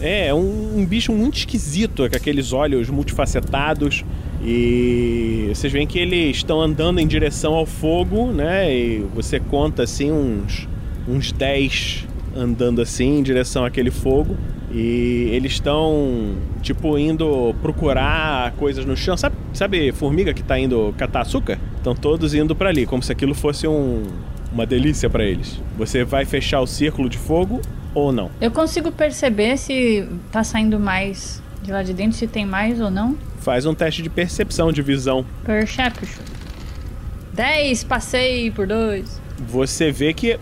É um, um bicho muito esquisito, com aqueles olhos multifacetados. E vocês veem que eles estão andando em direção ao fogo, né? E você conta assim uns uns 10 andando assim em direção àquele fogo. E eles estão, tipo, indo procurar coisas no chão. Sabe, sabe formiga que tá indo catar açúcar? Estão todos indo para ali, como se aquilo fosse um, uma delícia para eles. Você vai fechar o círculo de fogo ou não? Eu consigo perceber se tá saindo mais de lá de dentro, se tem mais ou não. Faz um teste de percepção, de visão. Perception. 10, passei por 2. Você vê que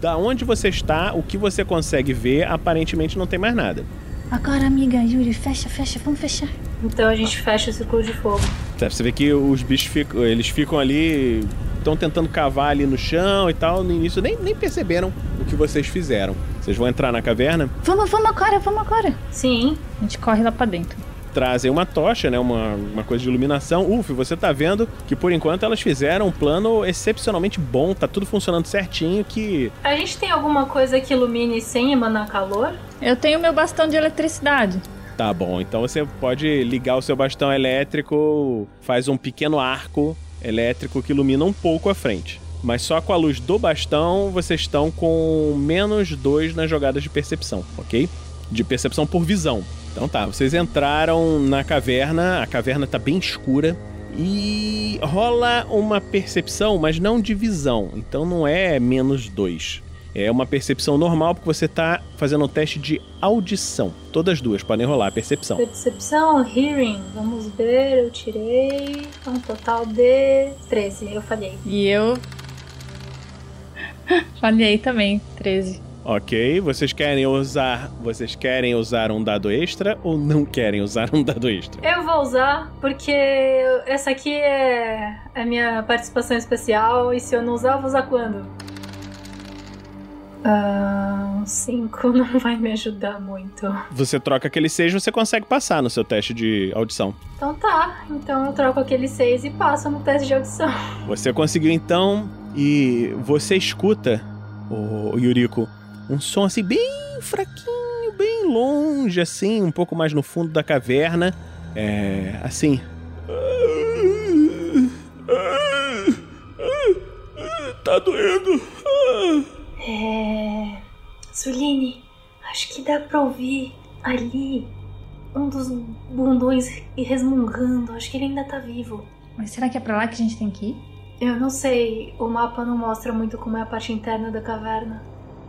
da onde você está, o que você consegue ver, aparentemente não tem mais nada. Agora, amiga, Yuri, fecha, fecha, vamos fechar. Então a gente fecha o círculo de fogo. Você vê que os bichos ficam, eles ficam ali, estão tentando cavar ali no chão e tal. No início nem, nem perceberam o que vocês fizeram. Vocês vão entrar na caverna, Vamos, vamos agora, vamos agora. Sim. A gente corre lá pra dentro. trazem uma tocha, né, uma, uma coisa de iluminação. Uf, você tá vendo que por enquanto elas fizeram um plano excepcionalmente bom, tá tudo funcionando certinho que A gente tem alguma coisa que ilumine sem emanar calor? Eu tenho meu bastão de eletricidade. Tá bom, então você pode ligar o seu bastão elétrico, faz um pequeno arco elétrico que ilumina um pouco a frente. Mas só com a luz do bastão vocês estão com menos dois nas jogadas de percepção, ok? De percepção por visão. Então tá, vocês entraram na caverna, a caverna tá bem escura e rola uma percepção, mas não de visão. Então não é menos dois. É uma percepção normal porque você tá fazendo um teste de audição. Todas duas podem rolar a percepção. Percepção, hearing. Vamos ver, eu tirei um total de 13. Eu falhei. E eu. Falhei também, 13. Ok, vocês querem usar, vocês querem usar um dado extra ou não querem usar um dado extra? Eu vou usar porque essa aqui é a minha participação especial e se eu não usar, eu vou usar quando? Ah, um 5 não vai me ajudar muito. Você troca aquele 6, você consegue passar no seu teste de audição. Então tá, então eu troco aquele 6 e passo no teste de audição. Você conseguiu então e você escuta, o Yuriko, um som assim bem fraquinho, bem longe assim, um pouco mais no fundo da caverna. É, assim. Tá doendo. É. Suline, acho que dá pra ouvir ali um dos bundões resmungando. Acho que ele ainda tá vivo. Mas será que é pra lá que a gente tem que ir? Eu não sei, o mapa não mostra muito como é a parte interna da caverna.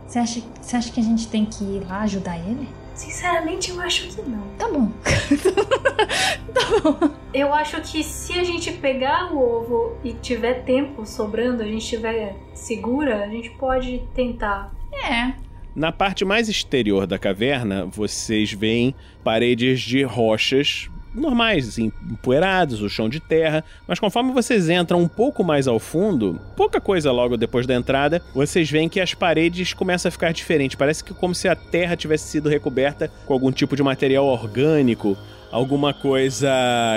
Você acha, você acha que a gente tem que ir lá ajudar ele? Sinceramente, eu acho que não. Tá bom. Eu acho que se a gente pegar o ovo e tiver tempo sobrando, a gente estiver segura, a gente pode tentar. É. Na parte mais exterior da caverna, vocês veem paredes de rochas normais, assim, empoeiradas, o chão de terra, mas conforme vocês entram um pouco mais ao fundo, pouca coisa logo depois da entrada, vocês veem que as paredes começam a ficar diferentes. Parece que como se a terra tivesse sido recoberta com algum tipo de material orgânico, alguma coisa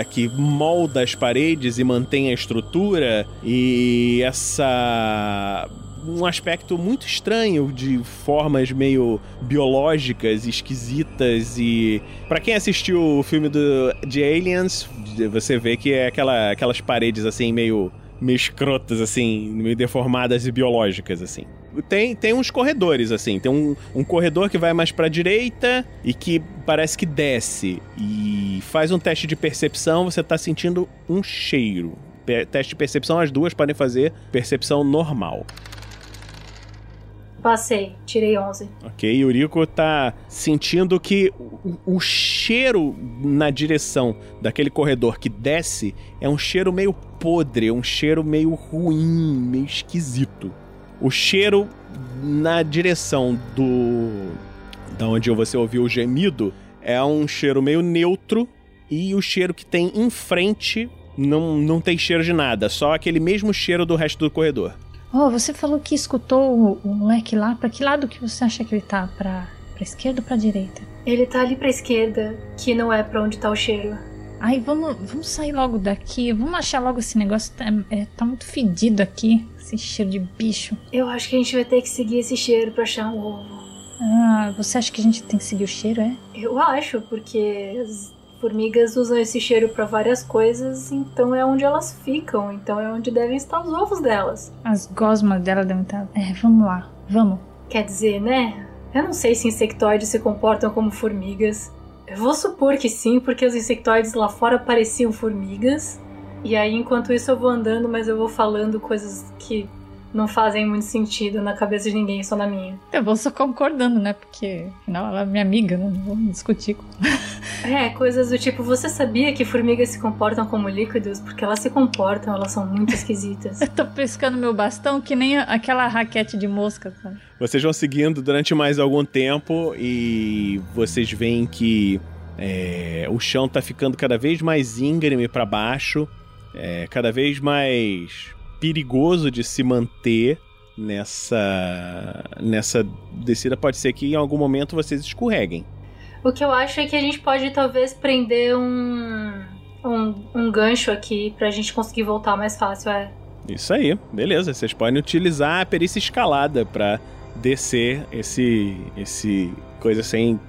que molda as paredes e mantém a estrutura, e essa um aspecto muito estranho de formas meio biológicas, esquisitas e para quem assistiu o filme do de Aliens, você vê que é aquela, aquelas paredes assim meio meio escrotas assim, meio deformadas e biológicas assim. Tem, tem uns corredores, assim. Tem um, um corredor que vai mais pra direita e que parece que desce. E faz um teste de percepção, você tá sentindo um cheiro. Teste de percepção, as duas podem fazer percepção normal. Passei, tirei 11. Ok, Yuriko tá sentindo que o, o cheiro na direção daquele corredor que desce é um cheiro meio podre, um cheiro meio ruim, meio esquisito. O cheiro na direção do. da onde você ouviu o gemido é um cheiro meio neutro e o cheiro que tem em frente não, não tem cheiro de nada, só aquele mesmo cheiro do resto do corredor. Oh, você falou que escutou o, moleque lá. Pra que lado que você acha que ele tá? Pra, pra esquerda ou pra direita? Ele tá ali pra esquerda, que não é pra onde tá o cheiro. Ai, vamos, vamos sair logo daqui. Vamos achar logo esse negócio. Tá, é, tá muito fedido aqui. Esse cheiro de bicho. Eu acho que a gente vai ter que seguir esse cheiro pra achar um ovo. Ah, você acha que a gente tem que seguir o cheiro, é? Eu acho, porque formigas usam esse cheiro pra várias coisas, então é onde elas ficam, então é onde devem estar os ovos delas. As gosmas dela devem estar. É, vamos lá. Vamos. Quer dizer, né? Eu não sei se insectoides se comportam como formigas. Eu vou supor que sim, porque os insectoides lá fora pareciam formigas. E aí, enquanto isso, eu vou andando, mas eu vou falando coisas que não fazem muito sentido na cabeça de ninguém, só na minha. Eu vou só concordando, né? Porque, afinal, ela é minha amiga, né? Não vou discutir com. É, coisas do tipo, você sabia que formigas se comportam como líquidos? Porque elas se comportam, elas são muito esquisitas. Eu tô pescando meu bastão que nem aquela raquete de mosca, sabe? Vocês vão seguindo durante mais algum tempo e vocês veem que é, o chão tá ficando cada vez mais íngreme para baixo, é, cada vez mais perigoso de se manter nessa nessa descida. Pode ser que em algum momento vocês escorreguem. O que eu acho é que a gente pode talvez prender um, um, um gancho aqui pra gente conseguir voltar mais fácil, é. Isso aí, beleza. Vocês podem utilizar a perícia escalada para descer esse esse coisa sem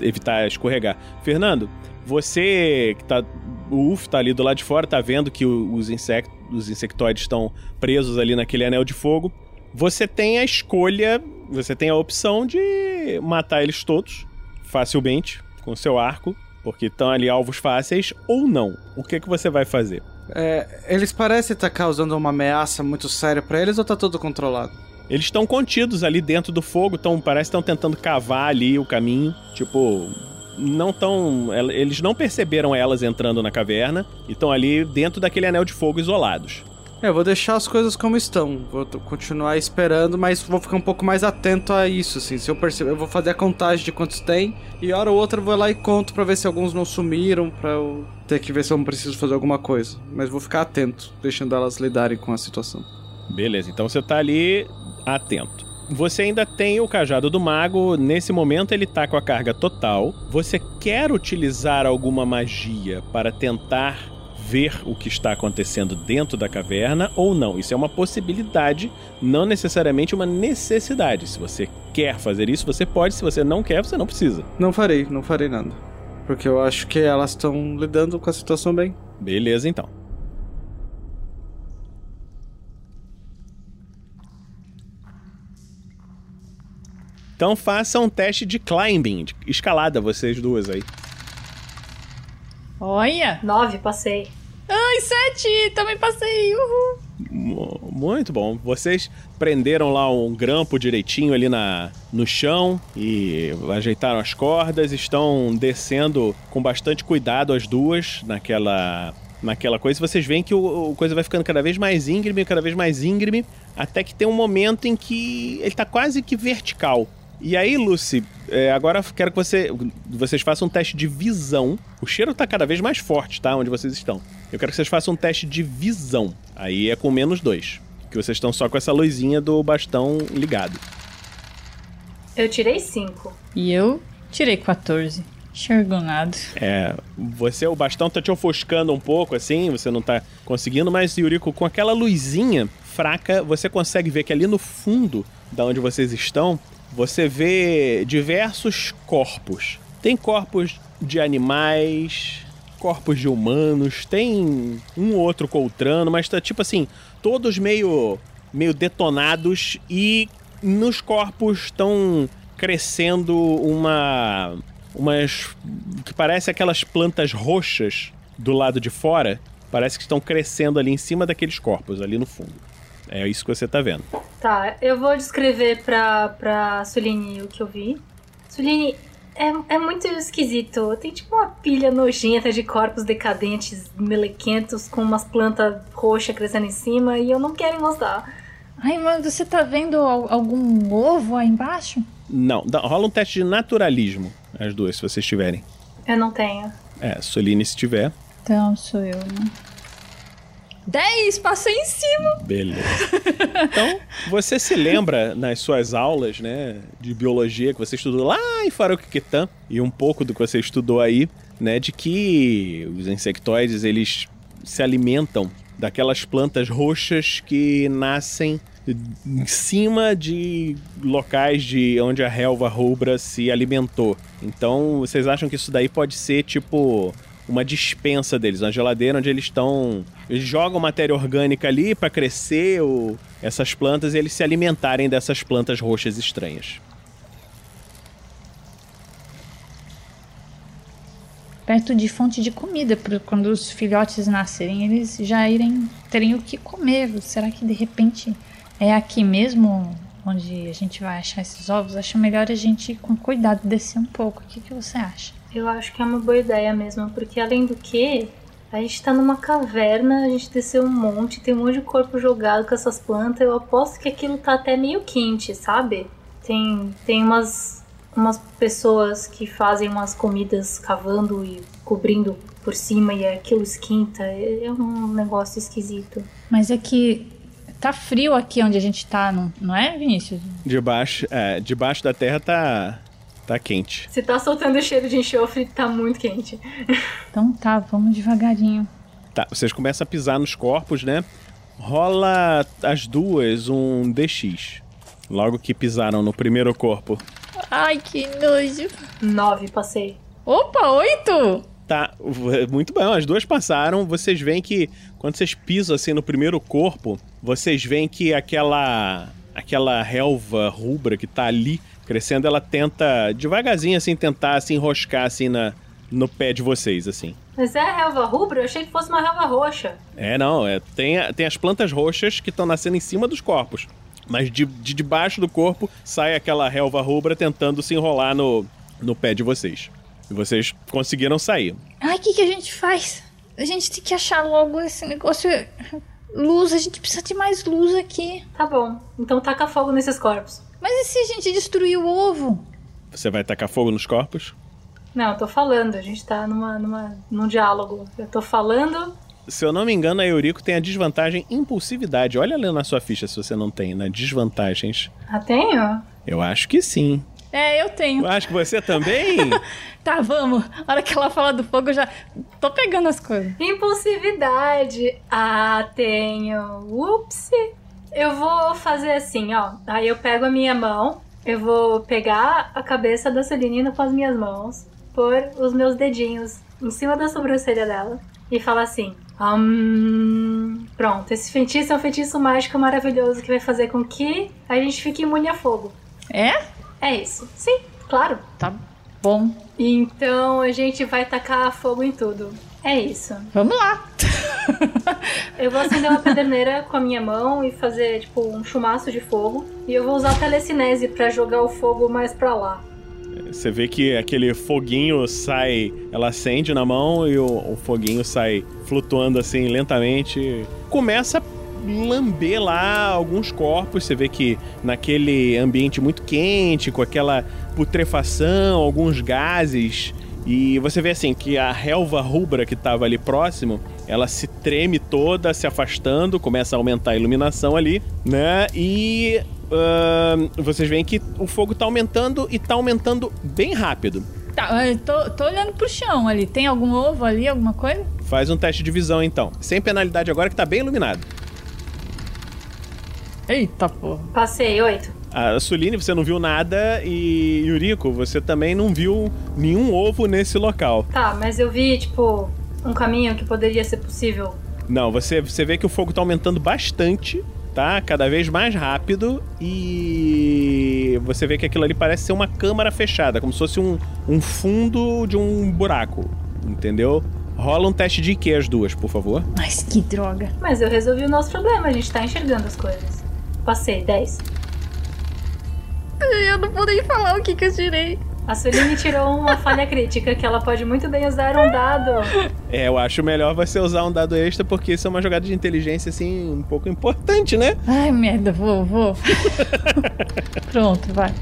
evitar escorregar. Fernando, você que tá o UF tá ali do lado de fora, tá vendo que os insectos, os insectoides estão presos ali naquele anel de fogo. Você tem a escolha, você tem a opção de matar eles todos facilmente com seu arco, porque estão ali alvos fáceis ou não. O que que você vai fazer? É, eles parecem estar causando uma ameaça muito séria pra eles ou tá tudo controlado? Eles estão contidos ali dentro do fogo, tão, parece que estão tentando cavar ali o caminho. Tipo, não estão. Eles não perceberam elas entrando na caverna e estão ali dentro daquele anel de fogo isolados. É, eu vou deixar as coisas como estão. Vou continuar esperando, mas vou ficar um pouco mais atento a isso, assim. Se eu perceber, eu vou fazer a contagem de quantos tem. E hora ou outra eu vou lá e conto pra ver se alguns não sumiram, pra eu ter que ver se eu não preciso fazer alguma coisa. Mas vou ficar atento, deixando elas lidarem com a situação. Beleza, então você tá ali atento. Você ainda tem o cajado do mago, nesse momento ele tá com a carga total. Você quer utilizar alguma magia para tentar ver o que está acontecendo dentro da caverna ou não? Isso é uma possibilidade, não necessariamente uma necessidade. Se você quer fazer isso, você pode, se você não quer, você não precisa. Não farei, não farei nada. Porque eu acho que elas estão lidando com a situação bem. Beleza, então. Então façam um teste de climbing, de escalada, vocês duas aí. Olha! Nove, passei. Ai, sete! Também passei! Uhul! Mu- Muito bom. Vocês prenderam lá um grampo direitinho ali na, no chão e ajeitaram as cordas. Estão descendo com bastante cuidado as duas naquela, naquela coisa. E vocês veem que o, o coisa vai ficando cada vez mais íngreme, cada vez mais íngreme, até que tem um momento em que ele tá quase que vertical. E aí, Lucy, é, agora eu quero que você, vocês façam um teste de visão. O cheiro tá cada vez mais forte, tá? Onde vocês estão. Eu quero que vocês façam um teste de visão. Aí é com menos dois. Que vocês estão só com essa luzinha do bastão ligado. Eu tirei cinco. E eu tirei 14. Enxergo nada. É, você, o bastão tá te ofuscando um pouco, assim, você não tá conseguindo, mas Yuriko, com aquela luzinha fraca, você consegue ver que ali no fundo da onde vocês estão, você vê diversos corpos. Tem corpos de animais, corpos de humanos, tem um ou outro coltrano, mas tá tipo assim, todos meio meio detonados e nos corpos estão crescendo uma umas que parece aquelas plantas roxas do lado de fora, parece que estão crescendo ali em cima daqueles corpos ali no fundo. É isso que você tá vendo. Tá, eu vou descrever pra, pra Suline o que eu vi. Suline, é, é muito esquisito. Tem tipo uma pilha nojenta de corpos decadentes, melequentos, com umas plantas roxas crescendo em cima e eu não quero encostar. Ai, mas você tá vendo al- algum ovo aí embaixo? Não, dá- rola um teste de naturalismo, as duas, se vocês tiverem. Eu não tenho. É, Soline se tiver. Então sou eu, né? 10! Passei em cima! Beleza. Então, você se lembra nas suas aulas, né, de biologia que você estudou lá em Faroquiquetã e um pouco do que você estudou aí, né, de que os insectoides eles se alimentam daquelas plantas roxas que nascem em cima de locais de onde a relva rubra se alimentou. Então, vocês acham que isso daí pode ser tipo uma dispensa deles, uma geladeira onde eles estão. Eles jogam matéria orgânica ali para crescer o- essas plantas e eles se alimentarem dessas plantas roxas estranhas. Perto de fonte de comida, para quando os filhotes nascerem, eles já irem terem o que comer. Será que de repente é aqui mesmo onde a gente vai achar esses ovos? Acho melhor a gente com cuidado descer um pouco. O que, que você acha? Eu acho que é uma boa ideia mesmo, porque além do que, a gente tá numa caverna, a gente desceu um monte, tem um monte de corpo jogado com essas plantas. Eu aposto que aquilo tá até meio quente, sabe? Tem, tem umas, umas pessoas que fazem umas comidas cavando e cobrindo por cima e aquilo esquenta. É é um negócio esquisito. Mas é que tá frio aqui onde a gente tá, não, não é, Vinícius? Debaixo, é, debaixo da terra tá tá quente. Se tá soltando cheiro de enxofre, tá muito quente. Então tá, vamos devagarinho. Tá, vocês começam a pisar nos corpos, né? Rola as duas um DX. Logo que pisaram no primeiro corpo. Ai, que nojo. Nove, passei. Opa, oito! Tá, muito bom. As duas passaram. Vocês veem que quando vocês pisam assim no primeiro corpo, vocês veem que aquela aquela relva rubra que tá ali crescendo, ela tenta devagarzinho assim tentar se enroscar assim na no pé de vocês assim. Mas é a relva rubra? Eu achei que fosse uma relva roxa. É, não, é, tem, tem as plantas roxas que estão nascendo em cima dos corpos. Mas de, de debaixo do corpo sai aquela relva rubra tentando se enrolar no, no pé de vocês. E vocês conseguiram sair. Ai, o que, que a gente faz? A gente tem que achar logo esse negócio. Luz, a gente precisa de mais luz aqui. Tá bom, então taca fogo nesses corpos. Mas e se a gente destruir o ovo? Você vai tacar fogo nos corpos? Não, eu tô falando, a gente tá numa, numa, num diálogo. Eu tô falando. Se eu não me engano, a Eurico tem a desvantagem impulsividade. Olha ali na sua ficha se você não tem, né? Desvantagens. Ah, tenho? Eu acho que sim. É, eu tenho. Eu acho que você também? Tá, vamos. A hora que ela fala do fogo, eu já tô pegando as coisas. Impulsividade. Ah, tenho. Ups. Eu vou fazer assim, ó. Aí eu pego a minha mão. Eu vou pegar a cabeça da Celinina com as minhas mãos. Pôr os meus dedinhos em cima da sobrancelha dela. E falar assim. Hum, pronto, esse feitiço é um feitiço mágico maravilhoso que vai fazer com que a gente fique imune a fogo. É? É isso. Sim, claro. Tá bom. Então a gente vai tacar fogo em tudo. É isso. Vamos lá. Eu vou acender uma pederneira com a minha mão e fazer, tipo, um chumaço de fogo. E eu vou usar a telecinese pra jogar o fogo mais pra lá. Você vê que aquele foguinho sai, ela acende na mão e o, o foguinho sai flutuando assim lentamente. Começa a lamber lá alguns corpos. Você vê que naquele ambiente muito quente, com aquela putrefação, alguns gases. E você vê assim que a relva rubra que estava ali próximo, ela se treme toda, se afastando, começa a aumentar a iluminação ali, né? E ahn, vocês veem que o fogo tá aumentando e tá aumentando bem rápido. Tá, eu tô, tô olhando pro chão ali. Tem algum ovo ali, alguma coisa? Faz um teste de visão então. Sem penalidade agora que tá bem iluminado. Eita porra. Passei, oito. A Suline, você não viu nada e Yuriko, você também não viu nenhum ovo nesse local. Tá, mas eu vi, tipo, um caminho que poderia ser possível. Não, você, você vê que o fogo tá aumentando bastante, tá? Cada vez mais rápido e você vê que aquilo ali parece ser uma câmara fechada, como se fosse um, um fundo de um buraco, entendeu? Rola um teste de IQ as duas, por favor. Mas que droga. Mas eu resolvi o nosso problema, a gente tá enxergando as coisas. Passei, 10. Eu não vou nem falar o que que eu tirei. A Suline tirou uma falha crítica que ela pode muito bem usar um dado. É, eu acho melhor você usar um dado extra, porque isso é uma jogada de inteligência, assim, um pouco importante, né? Ai, merda, vou, vou. Pronto, vai.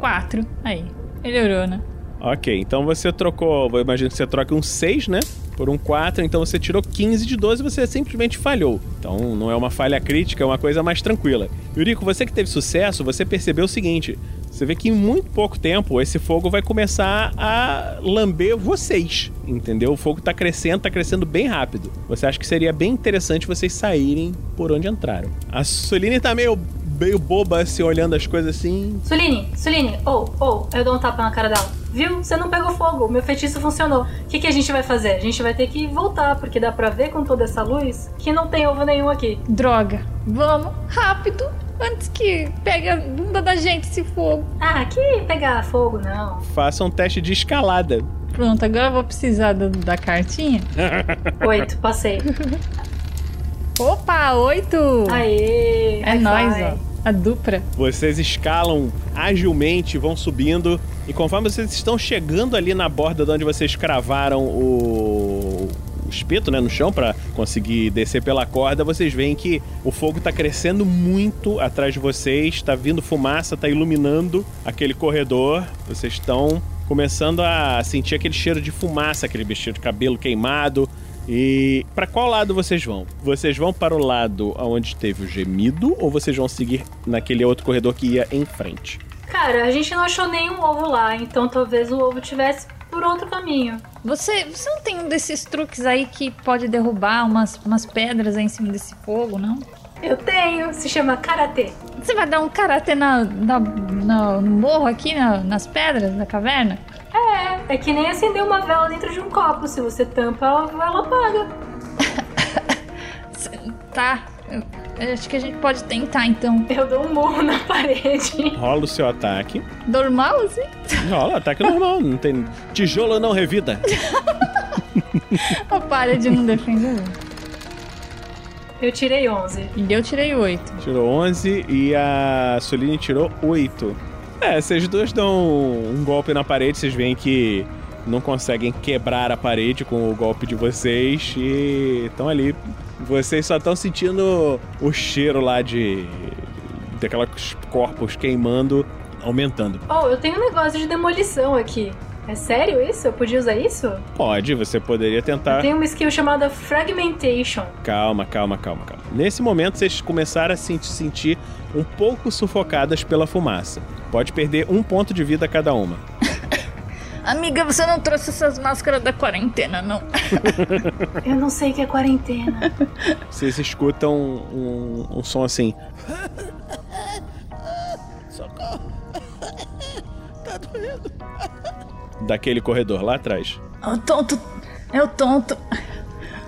Quatro. Aí. Melhorou, né? Ok, então você trocou, eu imagino que você troca um 6, né? Por um 4, então você tirou 15 de 12 e você simplesmente falhou. Então não é uma falha crítica, é uma coisa mais tranquila. Yuriko, você que teve sucesso, você percebeu o seguinte: você vê que em muito pouco tempo esse fogo vai começar a lamber vocês, entendeu? O fogo tá crescendo, tá crescendo bem rápido. Você acha que seria bem interessante vocês saírem por onde entraram. A Soline tá meio, meio boba, assim, olhando as coisas assim. Suline, Suline, ou, ou, eu dou um tapa na cara dela. Viu? Você não pegou fogo, meu feitiço funcionou. O que, que a gente vai fazer? A gente vai ter que voltar, porque dá pra ver com toda essa luz que não tem ovo nenhum aqui. Droga. Vamos, rápido. Antes que pegue a bunda da gente esse fogo. Ah, que pegar fogo, não. Faça um teste de escalada. Pronto, agora eu vou precisar do- da cartinha. Oito, passei. Opa, oito! Aê! é nóis, ó. A dupla. Vocês escalam agilmente, vão subindo, e conforme vocês estão chegando ali na borda de onde vocês cravaram o, espeto né, no chão para conseguir descer pela corda, vocês veem que o fogo tá crescendo muito atrás de vocês, tá vindo fumaça, tá iluminando aquele corredor. Vocês estão começando a sentir aquele cheiro de fumaça, aquele cheiro de cabelo queimado. E para qual lado vocês vão? Vocês vão para o lado onde teve o gemido ou vocês vão seguir naquele outro corredor que ia em frente? Cara, a gente não achou nenhum ovo lá, então talvez o ovo tivesse por outro caminho. Você, você não tem um desses truques aí que pode derrubar umas, umas pedras aí em cima desse fogo, não? Eu tenho, se chama karatê. Você vai dar um karatê na, na- na- no morro aqui, na- nas pedras da caverna? É, é que nem acender uma vela dentro de um copo. Se você tampa, a vela apaga. Tá, eu, acho que a gente pode tentar então. Eu dou um murro na parede. Rola o seu ataque. Normal assim? Rola, ataque normal, não tem. Tijolo não revida. A parede não defende. Eu tirei 11. E eu tirei oito. Tirou 11 e a Soline tirou 8. É, vocês dois dão um golpe na parede, vocês veem que não conseguem quebrar a parede com o golpe de vocês e estão ali. Vocês só estão sentindo o cheiro lá de. daqueles corpos queimando, aumentando. Oh, eu tenho um negócio de demolição aqui. É sério isso? Eu podia usar isso? Pode, você poderia tentar. Tem uma skill chamada Fragmentation. Calma, calma, calma, calma. Nesse momento, vocês começaram a se sentir um pouco sufocadas pela fumaça. Pode perder um ponto de vida cada uma. Amiga, você não trouxe essas máscaras da quarentena, não? Eu não sei o que é quarentena. Vocês escutam um, um som assim. Daquele corredor lá atrás. O tonto. É o tonto.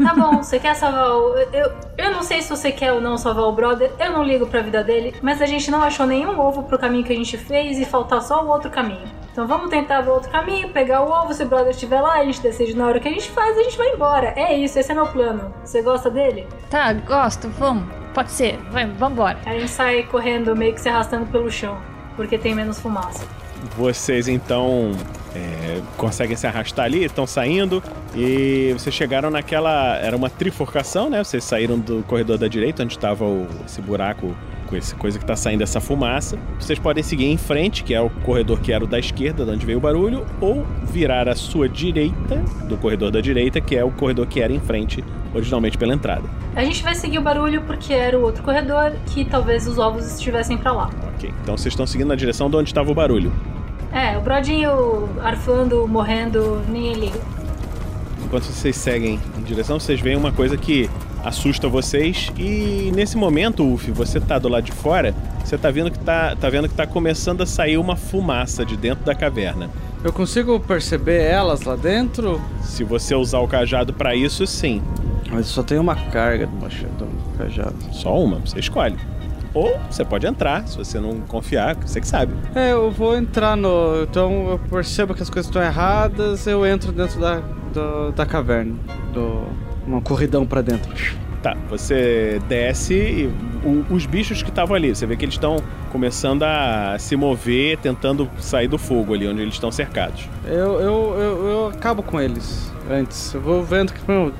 Tá bom, você quer salvar o. Eu, eu não sei se você quer ou não salvar o brother, eu não ligo pra vida dele, mas a gente não achou nenhum ovo pro caminho que a gente fez e faltar só o outro caminho. Então vamos tentar ver outro caminho, pegar o ovo, se o brother estiver lá, a gente decide na hora que a gente faz, a gente vai embora. É isso, esse é meu plano. Você gosta dele? Tá, gosto, vamos. Pode ser, vai, vambora. Aí a gente sai correndo, meio que se arrastando pelo chão, porque tem menos fumaça. Vocês então é, conseguem se arrastar ali, estão saindo e vocês chegaram naquela. Era uma trifurcação, né? Vocês saíram do corredor da direita, onde estava esse buraco com essa coisa que tá saindo essa fumaça. Vocês podem seguir em frente, que é o corredor que era o da esquerda, de onde veio o barulho, ou virar à sua direita, do corredor da direita, que é o corredor que era em frente, originalmente pela entrada. A gente vai seguir o barulho porque era o outro corredor que talvez os ovos estivessem pra lá. Ok, então vocês estão seguindo na direção de onde estava o barulho. É, o brodinho arfando, morrendo, ninguém liga. Enquanto vocês seguem em direção, vocês veem uma coisa que assusta vocês e nesse momento, Uf, você tá do lado de fora, você tá vendo que tá, tá vendo que tá começando a sair uma fumaça de dentro da caverna. Eu consigo perceber elas lá dentro? Se você usar o cajado pra isso, sim. Mas só tem uma carga do machado, do cajado. Só uma, você escolhe. Ou você pode entrar, se você não confiar, você que sabe. É, eu vou entrar no. Então eu percebo que as coisas estão erradas, eu entro dentro da, do- da caverna. Do, uma corridão pra dentro. Tá, você desce e o- os bichos que estavam ali, você vê que eles estão começando a se mover, tentando sair do fogo ali, onde eles estão cercados. Eu, eu, eu, eu acabo com eles antes. Eu vou vendo que bom,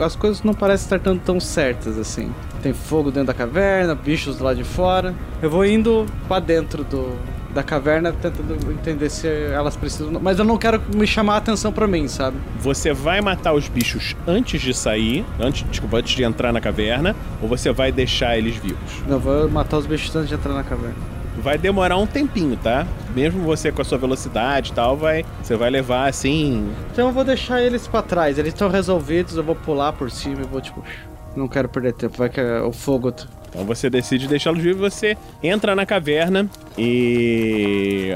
as coisas não parecem estar tão, tão certas assim. Tem fogo dentro da caverna, bichos lá de fora. Eu vou indo pra dentro do, da caverna, tentando entender se elas precisam. Mas eu não quero me chamar a atenção pra mim, sabe? Você vai matar os bichos antes de sair, antes, desculpa, antes de entrar na caverna, ou você vai deixar eles vivos? Eu vou matar os bichos antes de entrar na caverna. Vai demorar um tempinho, tá? Mesmo você com a sua velocidade e tal, vai, você vai levar assim. Então eu vou deixar eles pra trás. Eles estão resolvidos, eu vou pular por cima e vou tipo. Não quero perder tempo, vai que é o fogo. Então você decide deixá-los vivos, você entra na caverna e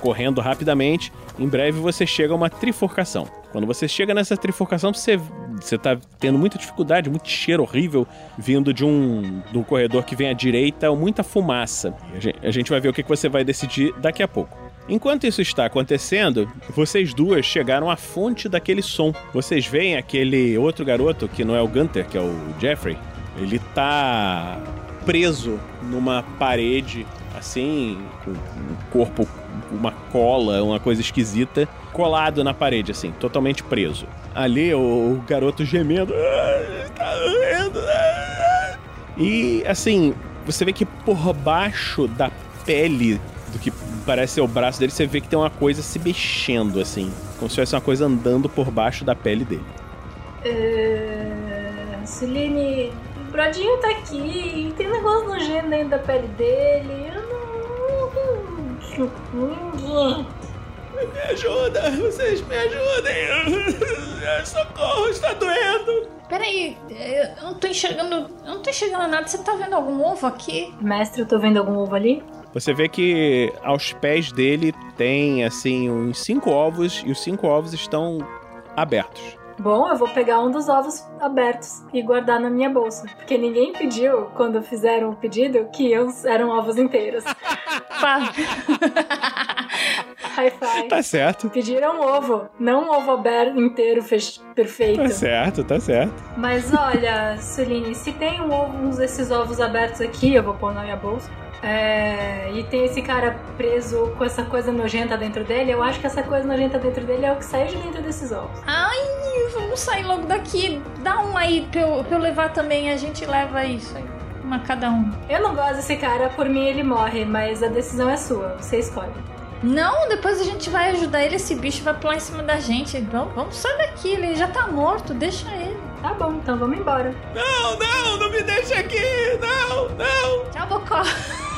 correndo rapidamente, em breve você chega a uma trifurcação. Quando você chega nessa trifurcação, você você tá tendo muita dificuldade, muito cheiro horrível vindo de um do corredor que vem à direita, muita fumaça. A gen- A gente vai ver o que você vai decidir daqui a pouco. Enquanto isso está acontecendo, vocês duas chegaram à fonte daquele som. Vocês veem aquele outro garoto, que não é o Gunter, que é o Jeffrey. Ele tá preso numa parede, assim, com um corpo, uma cola, uma coisa esquisita, colado na parede, assim, totalmente preso. Ali o, o garoto gemendo. "Ah, Tá doendo. ah." E assim, você vê que por baixo da pele do que parece ser o braço dele, você vê que tem uma coisa se mexendo, assim. Como se tivesse uma coisa andando por baixo da pele dele. É... Celine, o Brodinho tá aqui, tem um negócio nojento dentro da pele dele. Eu não. Me ajuda, vocês me ajudem. Socorro, está doendo. Peraí, eu não tô enxergando. Eu não tô enxergando nada. Você tá vendo algum ovo aqui? Mestre, eu tô vendo algum ovo ali? Você vê que aos pés dele tem, assim, uns cinco ovos e os cinco ovos estão abertos. Bom, eu vou pegar um dos ovos abertos e guardar na minha bolsa. Porque ninguém pediu, quando fizeram o pedido, que eu- eram ovos inteiros. Pá. High five. Tá certo. Pediram ovo, não um ovo aberto inteiro fech- perfeito. Tá certo, tá certo. Mas olha, Celine, se tem um ovo, uns desses ovos abertos aqui, eu vou pôr na minha bolsa. É, e tem esse cara preso com essa coisa nojenta dentro dele, eu acho que essa coisa nojenta dentro dele é o que sai de dentro desses ovos. Ai, vamos sair logo daqui. Dá um aí pra eu, pra eu levar também. A gente leva isso aí. Uma cada um. Eu não gosto desse cara, por mim ele morre, mas a decisão é sua, você escolhe. Não, depois a gente vai ajudar ele. Esse bicho vai pular em cima da gente. Vamos, vamos sair daqui. Ele já tá morto. Deixa ele. Tá bom, então vamos embora. Não, não, não me deixa aqui! Não, não! Tchau, Bocó.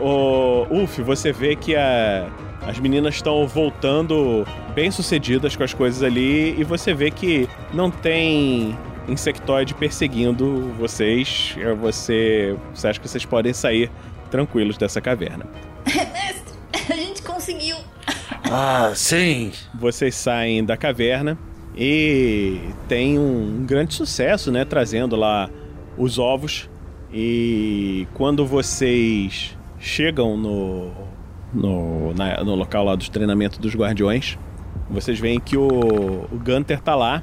Ô, Uf, você vê que a- as meninas estão voltando bem sucedidas com as coisas ali e você vê que não tem insectoide perseguindo vocês. É, Você, você acha que vocês podem sair tranquilos dessa caverna. Mestre, a gente conseguiu. Ah, sim. Vocês saem da caverna e tem um grande sucesso, né? Trazendo lá os ovos. E quando vocês chegam no, no, na- no local lá dos treinamentos dos guardiões, vocês veem que o, o Gunter tá lá.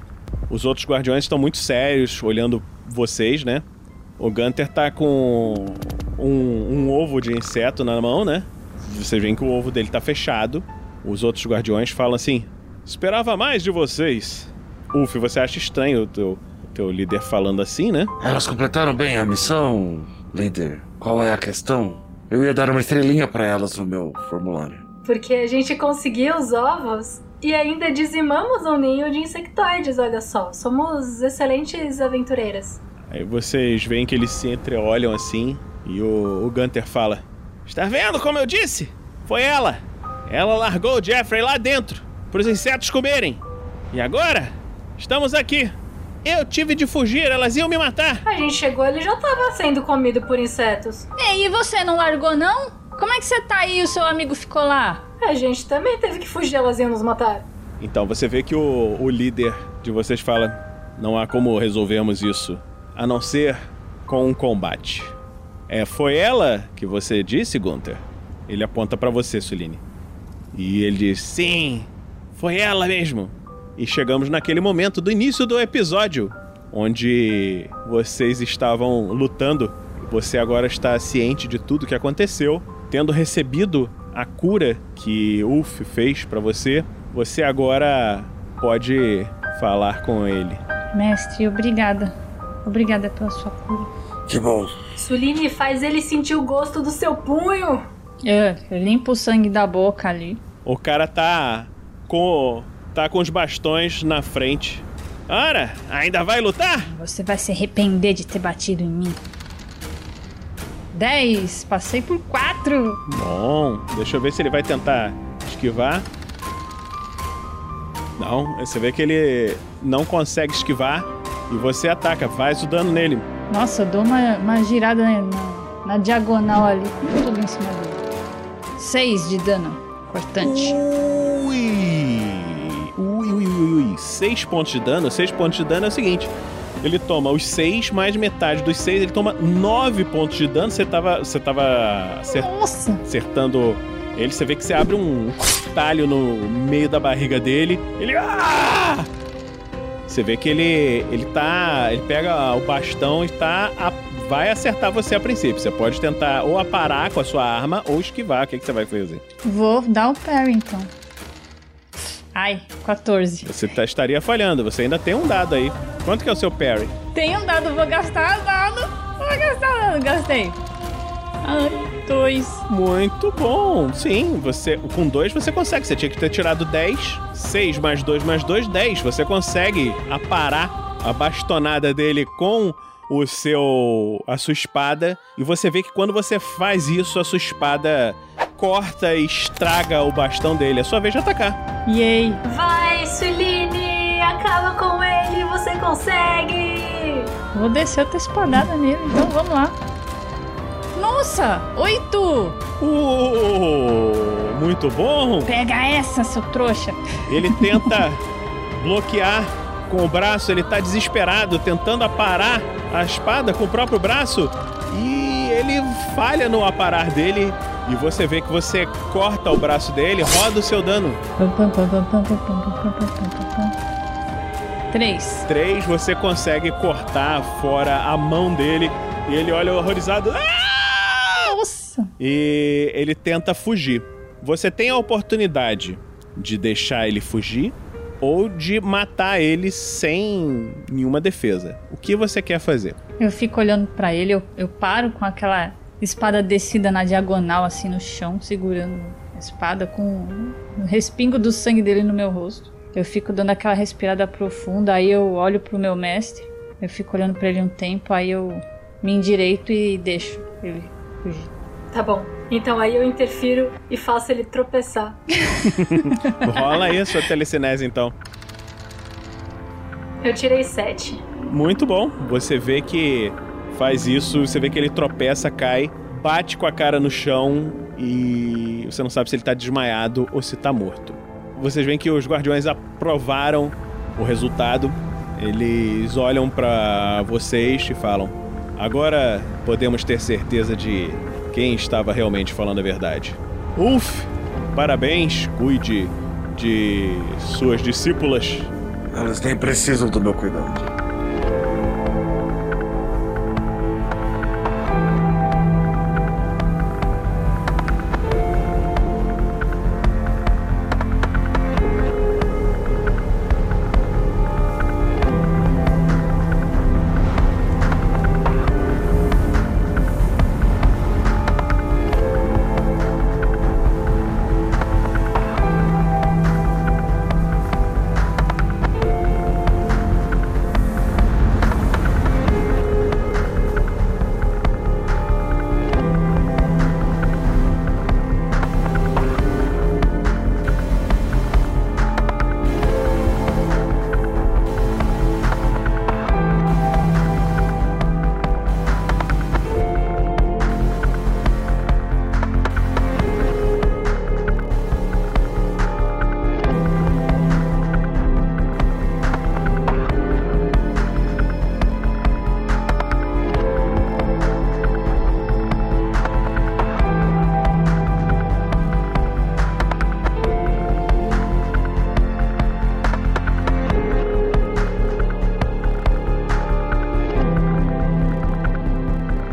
Os outros guardiões estão muito sérios, olhando vocês, né? O Gunter tá com um, um ovo de inseto na mão, né? Vocês veem que o ovo dele tá fechado. Os outros guardiões falam assim: Esperava mais de vocês. Uf, você acha estranho o teu, teu líder falando assim, né? Elas completaram bem a missão, líder. Qual é a questão? Eu ia dar uma estrelinha pra elas no meu formulário. Porque a gente conseguiu os ovos e ainda dizimamos um ninho de insectoides, olha só. Somos excelentes aventureiras. Aí vocês veem que eles se entreolham assim e o, o Gunter fala: Está vendo como eu disse? Foi ela! Ela largou o Jeffrey lá dentro para os insetos comerem. E agora estamos aqui. Eu tive de fugir, elas iam me matar. A gente chegou, ele já tava sendo comido por insetos. Ei, e você não largou, não? Como é que você tá aí e o seu amigo ficou lá? A gente também teve que fugir, elas iam nos matar. Então você vê que o, o líder de vocês fala: Não há como resolvermos isso a não ser com um combate. É, foi ela que você disse, Gunther? Ele aponta pra você, Suline. E ele diz: Sim, foi ela mesmo. E chegamos naquele momento do início do episódio, onde vocês estavam lutando. Você agora está ciente de tudo que aconteceu, tendo recebido a cura que Ulf fez pra você. Você agora pode falar com ele. Mestre, obrigada. Obrigada pela sua cura. Que bom. Suline faz ele sentir o gosto do seu punho. Eu limpo o sangue da boca ali. O cara tá com tá com os bastões na frente. Ora, ainda vai lutar? Você vai se arrepender de ter batido em mim. 10. Passei por 4. Bom, deixa eu ver se ele vai tentar esquivar. Não, você vê que ele não consegue esquivar e você ataca, faz o dano nele. Nossa, eu dou uma, uma girada na, na- na diagonal ali. Tudo em cima dele. 6 de dano. Cortante. Ui! Ui. Seis pontos de dano. Seis pontos de dano é o seguinte. Ele toma os seis mais metade dos seis. Ele toma nove pontos de dano. Você tava, você tava acertando ele. Você vê que você abre um talho no meio da barriga dele. Ele... Ah! Você vê que ele, ele tá... Ele pega o bastão e tá... a- vai acertar você a princípio. Você pode tentar ou aparar com a sua arma ou esquivar. O que, que você vai fazer? Vou dar o parry então. Ai, 14. Você tá- estaria falhando, você ainda tem um dado aí. Quanto que é o seu parry? Tem um dado, vou gastar dado. Vou gastar dado. Gastei. Ai, 2. Muito bom. Sim, você com dois você consegue. Você tinha que ter tirado 10. 6 mais 2 mais 2, 10. Você consegue aparar a bastonada dele com o seu a sua espada e você vê que quando você faz isso a sua espada corta e estraga o bastão dele. É sua vez de atacar. Yay. Vai, Suline! Acaba com ele, você consegue! Vou descer outra espadada nele, então vamos lá. Nossa, 8. Uh, muito bom. Pega essa, seu trouxa. Ele tenta bloquear com o braço, ele tá desesperado, tentando aparar a espada com o próprio braço e ele falha no aparar dele. E você vê que você corta o braço dele, roda o seu dano. 3. 3, você consegue cortar fora a mão dele e ele olha horrorizado. "Ah!" Nossa. E ele tenta fugir. Você tem a oportunidade de deixar ele fugir ou de matar ele sem nenhuma defesa. O que você quer fazer? Eu fico olhando pra ele, eu, eu paro com aquela espada descida na diagonal, assim no chão, segurando a espada com o respingo do sangue dele no meu rosto. Eu fico dando aquela respirada profunda, aí eu olho pro meu mestre, eu fico olhando pra ele um tempo, aí eu me endireito e deixo ele fugir. Tá bom. Então aí eu interfiro e faço ele tropeçar. Rola aí a sua telecinese então. Eu tirei sete. Muito bom. Você vê que faz isso, você vê que ele tropeça, cai, bate com a cara no chão e você não sabe se ele tá desmaiado ou se tá morto. Vocês veem que os guardiões aprovaram o resultado. Eles olham pra vocês e falam: "Agora podemos ter certeza de quem estava realmente falando a verdade. Uf, parabéns, cuide de suas discípulas. Elas nem precisam do meu cuidado.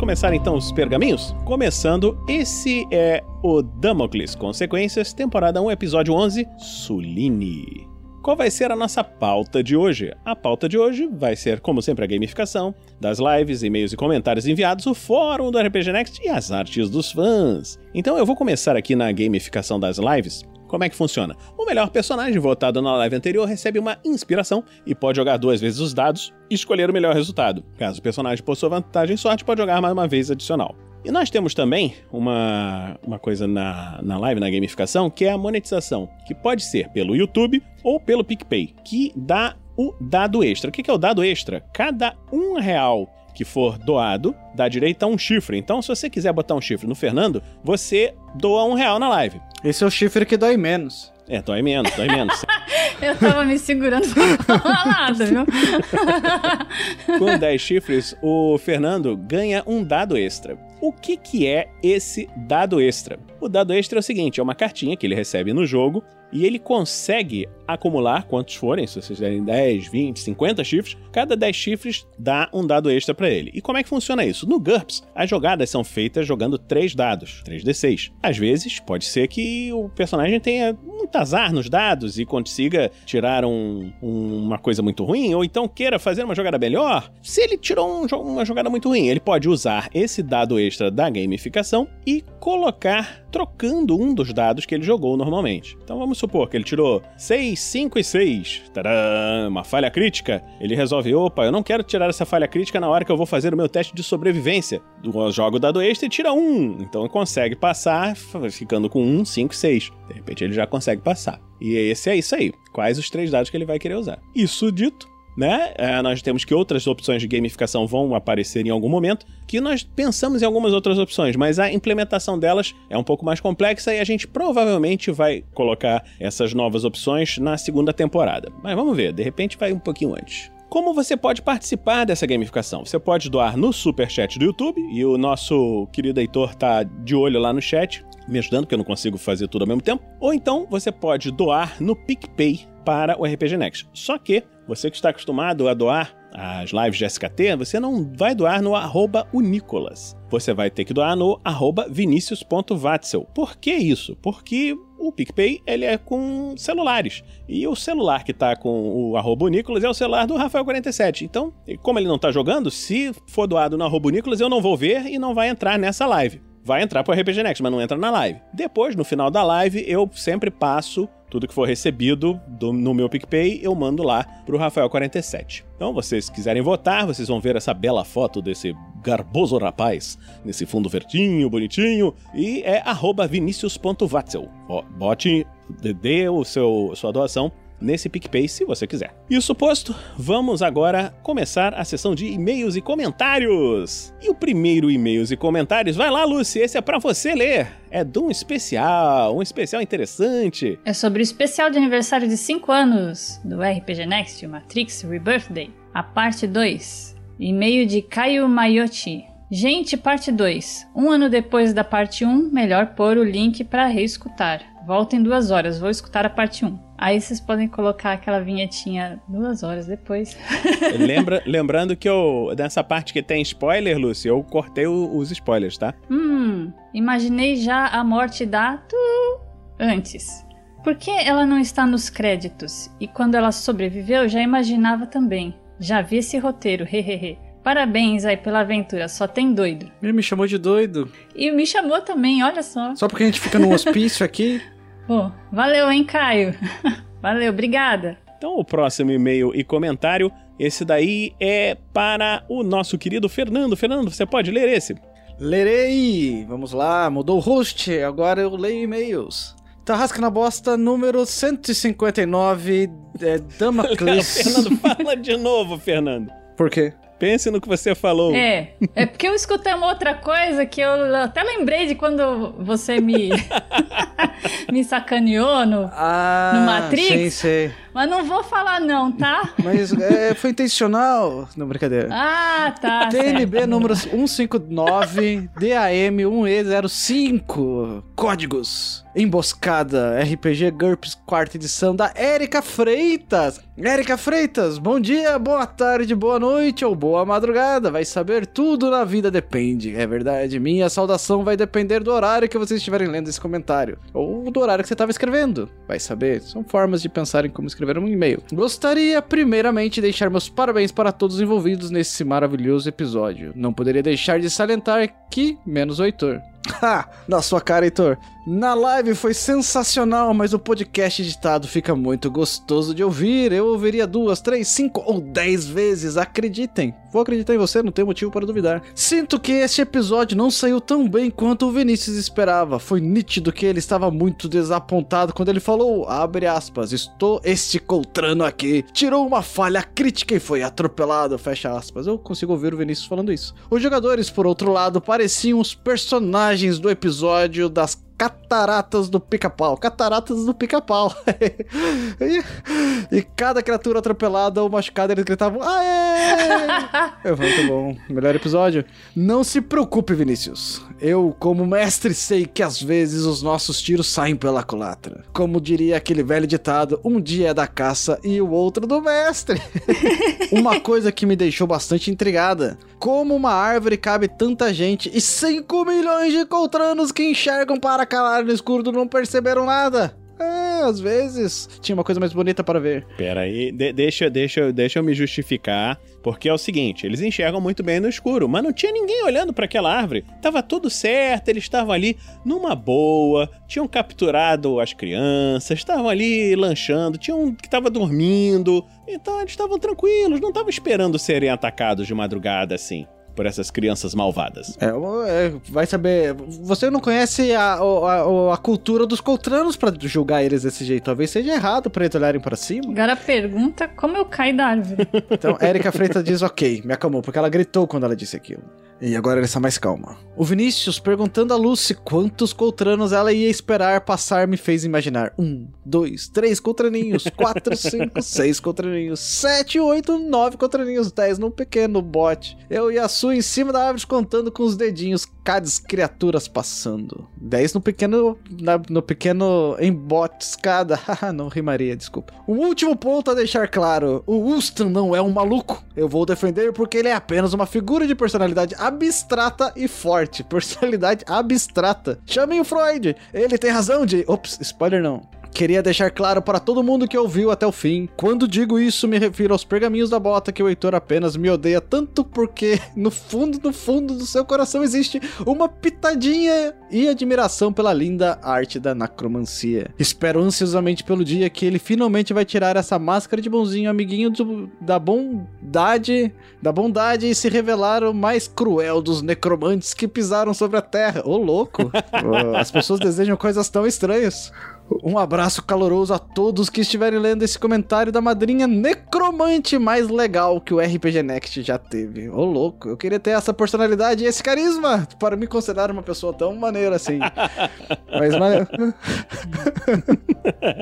Começar então os pergaminhos? Começando, esse é o Damocles Consequências, temporada 1, episódio 11, Suline. Qual vai ser a nossa pauta de hoje? A pauta de hoje vai ser, como sempre, a gamificação das lives, e-mails e comentários enviados, o fórum do RPG Next e as artes dos fãs. Então eu vou começar aqui na gamificação das lives. Como é que funciona? O melhor personagem votado na live anterior recebe uma inspiração e pode jogar duas vezes os dados e escolher o melhor resultado. Caso o personagem possua vantagem em sorte, pode jogar mais uma vez adicional. E nós temos também uma, uma coisa na, na live, na gamificação, que é a monetização, que pode ser pelo YouTube ou pelo PicPay, que dá o dado extra. O que é o dado extra? Cada um real que for doado dá direito a um chifre. Então, se você quiser botar um chifre no Fernando, você doa um real na live. Esse é o chifre que dói menos. É, dói menos, dói menos. Eu tava me segurando pra falar nada, viu? Com 10 chifres, o Fernando ganha um dado extra. O que, que é esse dado extra? O dado extra é o seguinte: é uma cartinha que ele recebe no jogo e ele consegue acumular quantos forem, se vocês derem 10, 20, 50 chifres, cada 10 chifres dá um dado extra para ele. E como é que funciona isso? No GURPS, as jogadas são feitas jogando 3 dados, 3d6. Às vezes, pode ser que o personagem tenha muito azar nos dados e consiga tirar um, um, uma coisa muito ruim, ou então queira fazer uma jogada melhor. Se ele tirou um, uma jogada muito ruim, ele pode usar esse dado extra da gamificação e colocar trocando um dos dados que ele jogou normalmente. Então vamos supor que ele tirou 6, 5 e 6. Tadã! Uma falha crítica. Ele resolve, opa, eu não quero tirar essa falha crítica na hora que eu vou fazer o meu teste de sobrevivência. Eu jogo o dado extra e tira 1. Então ele consegue passar ficando com 1, 5 e 6. De repente ele já consegue passar. E esse é isso aí. Quais os três dados que ele vai querer usar. Isso dito, né? É, nós temos que outras opções de gamificação vão aparecer em algum momento, que nós pensamos em algumas outras opções, mas a implementação delas é um pouco mais complexa e a gente provavelmente vai colocar essas novas opções na segunda temporada. Mas vamos ver, de repente vai um pouquinho antes. Como você pode participar dessa gamificação? Você pode doar no super chat do YouTube e o nosso querido Heitor tá de olho lá no chat, me ajudando, porque eu não consigo fazer tudo ao mesmo tempo. Ou então você pode doar no PicPay para o RPG Next. Só que você que está acostumado a doar as lives de SKT, você não vai doar no arroba Unicolas. Você vai ter que doar no arroba vinicius.vatzel. Por que isso? Porque o PicPay ele é com celulares. E o celular que está com o arroba Unicolas é o celular do Rafael47. Então, como ele não está jogando, se for doado no arroba Unicolas, eu não vou ver e não vai entrar nessa live vai entrar pro RPG Next, mas não entra na live. Depois, no final da live, eu sempre passo Tudo que for recebido do- no meu PicPay, eu mando lá pro Rafael47. Então, vocês quiserem votar, vocês vão ver essa bela foto desse garboso rapaz, nesse fundo verdinho, bonitinho, e é arroba vinicius.vatzel. Bote, dê o seu, sua doação nesse PicPay se você quiser. Isso posto, vamos agora começar a sessão de e-mails e comentários. E o primeiro e-mails e comentários, vai lá, Lucy, esse é pra você ler. É de um especial, um especial interessante. É sobre o especial de aniversário de 5 anos do RPG Next, Matrix Rebirthday, a parte 2. E-mail de Caio Maiotti. Gente, parte 2. Um ano depois da parte 1, melhor pôr o link pra reescutar. Volta em duas horas, vou escutar a parte 1. Aí vocês podem colocar aquela vinhetinha duas horas depois. Lembra, lembrando que eu, nessa parte que tem spoiler, Lucy, eu cortei o- os spoilers, tá? Hum, imaginei já a morte da Tu antes. Por que ela não está nos créditos? E quando ela sobreviveu, já imaginava também. Já vi esse roteiro, hehehe. Parabéns aí pela aventura, só tem doido. Ele me chamou de doido. E me chamou também, olha só. Só porque a gente fica num hospício aqui. Pô, valeu, hein, Caio? valeu, obrigada. Então, o próximo e-mail e comentário, esse daí é para o nosso querido Fernando. Fernando, você pode ler esse? Lerei! Vamos lá, mudou o host, agora eu leio e-mails. Tarrasca na bosta, número 159, é, Damocles. Fernando, fala de novo, Fernando. Por quê? Pense no que você falou. É, é porque eu escutei uma outra coisa que eu até lembrei de quando você me, me sacaneou no, Ah, No Matrix? Sim, sei. Mas não vou falar não, tá? Mas é, foi intencional. Não, brincadeira. Ah, tá. certo. TNB número 159 DAM 1E05 Códigos Emboscada RPG GURPS quarta edição da Érica Freitas Érica Freitas, bom dia, boa tarde, boa noite ou boa madrugada Vai saber tudo na vida depende É verdade, minha saudação vai depender do horário que vocês estiverem lendo esse comentário Ou do horário que você estava escrevendo Vai saber, são formas de pensar em como escrever um e-mail Gostaria primeiramente de deixar meus parabéns para todos os envolvidos nesse maravilhoso episódio. Não poderia deixar de salientar que, menos o Heitor. Ha! Na sua cara, Heitor. Na live foi sensacional, mas o podcast editado fica muito gostoso de ouvir. Eu ouviria duas, três, cinco ou dez vezes, acreditem. Vou acreditar em você, não tem motivo para duvidar. Sinto que este episódio não saiu tão bem quanto o Vinícius esperava. Foi nítido que ele estava muito desapontado quando ele falou, abre aspas, estou este coltrano aqui. Tirou uma falha crítica e foi atropelado, fecha aspas. Eu consigo ouvir o Vinícius falando isso. Os jogadores, por outro lado, pareciam os personagens do episódio das Cataratas do Pica-Pau. Cataratas do Pica-Pau. e, e cada criatura atropelada ou machucada, eles gritavam: Aê! É muito bom. Melhor episódio. Não se preocupe, Vinícius. Eu, como mestre, sei que às vezes os nossos tiros saem pela culatra. Como diria aquele velho ditado: um dia é da caça e o outro do mestre. Uma coisa que me deixou bastante intrigada: como uma árvore cabe tanta gente e 5 milhões de coltranos que enxergam para calar no escuro não perceberam nada? É, às vezes tinha uma coisa mais bonita para ver. Pera aí, de- deixa, deixa, deixa eu me justificar, porque é o seguinte, eles enxergam muito bem no escuro, mas não tinha ninguém olhando para aquela árvore. Tava tudo certo, eles estavam ali numa boa, tinham capturado as crianças, estavam ali lanchando, tinha um que tava dormindo, então eles estavam tranquilos, não estavam esperando serem atacados de madrugada assim. Por essas crianças malvadas. É, é, vai saber. Você não conhece a, a, a cultura dos coltranos pra julgar eles desse jeito. Talvez seja errado pra eles olharem para cima. Agora pergunta como eu caí da árvore. Então, Érica Freitas diz ok, me acalmou, porque ela gritou quando ela disse aquilo. E agora ela está mais calma. O Vinícius, perguntando a Lucy quantos coltranos ela ia esperar passar, me fez imaginar. Um, dois, três coltraninhos, quatro, cinco, seis coltraninhos, sete, oito, nove coltraninhos, dez num pequeno bote. Eu e a Su em cima da árvore contando com os dedinhos, cada criaturas passando. Dez no pequeno, na- no pequeno embotiscada. Haha, não rimaria, desculpa. O último ponto a deixar claro: o Ustan não é um maluco. Eu vou defender porque ele é apenas uma figura de personalidade abstrata e forte. Personalidade abstrata. Chamem o Freud. Ele tem razão de. Ops, spoiler não. Queria deixar claro para todo mundo que ouviu até o fim. Quando digo isso, me refiro aos pergaminhos da bota que o Heitor apenas me odeia tanto porque no fundo, no fundo do seu coração existe uma pitadinha e admiração pela linda arte da necromancia. Espero ansiosamente pelo dia que ele finalmente vai tirar essa máscara de bonzinho amiguinho do- da bondade, da bondade e se revelar o mais cruel dos necromantes que pisaram sobre a terra. Ô louco! As pessoas desejam coisas tão estranhas. Um abraço caloroso a todos que estiverem lendo esse comentário da madrinha necromante mais legal que o RPG Next já teve. Ô louco, eu queria ter essa personalidade e esse carisma para me considerar uma pessoa tão maneira assim. Mas, mane-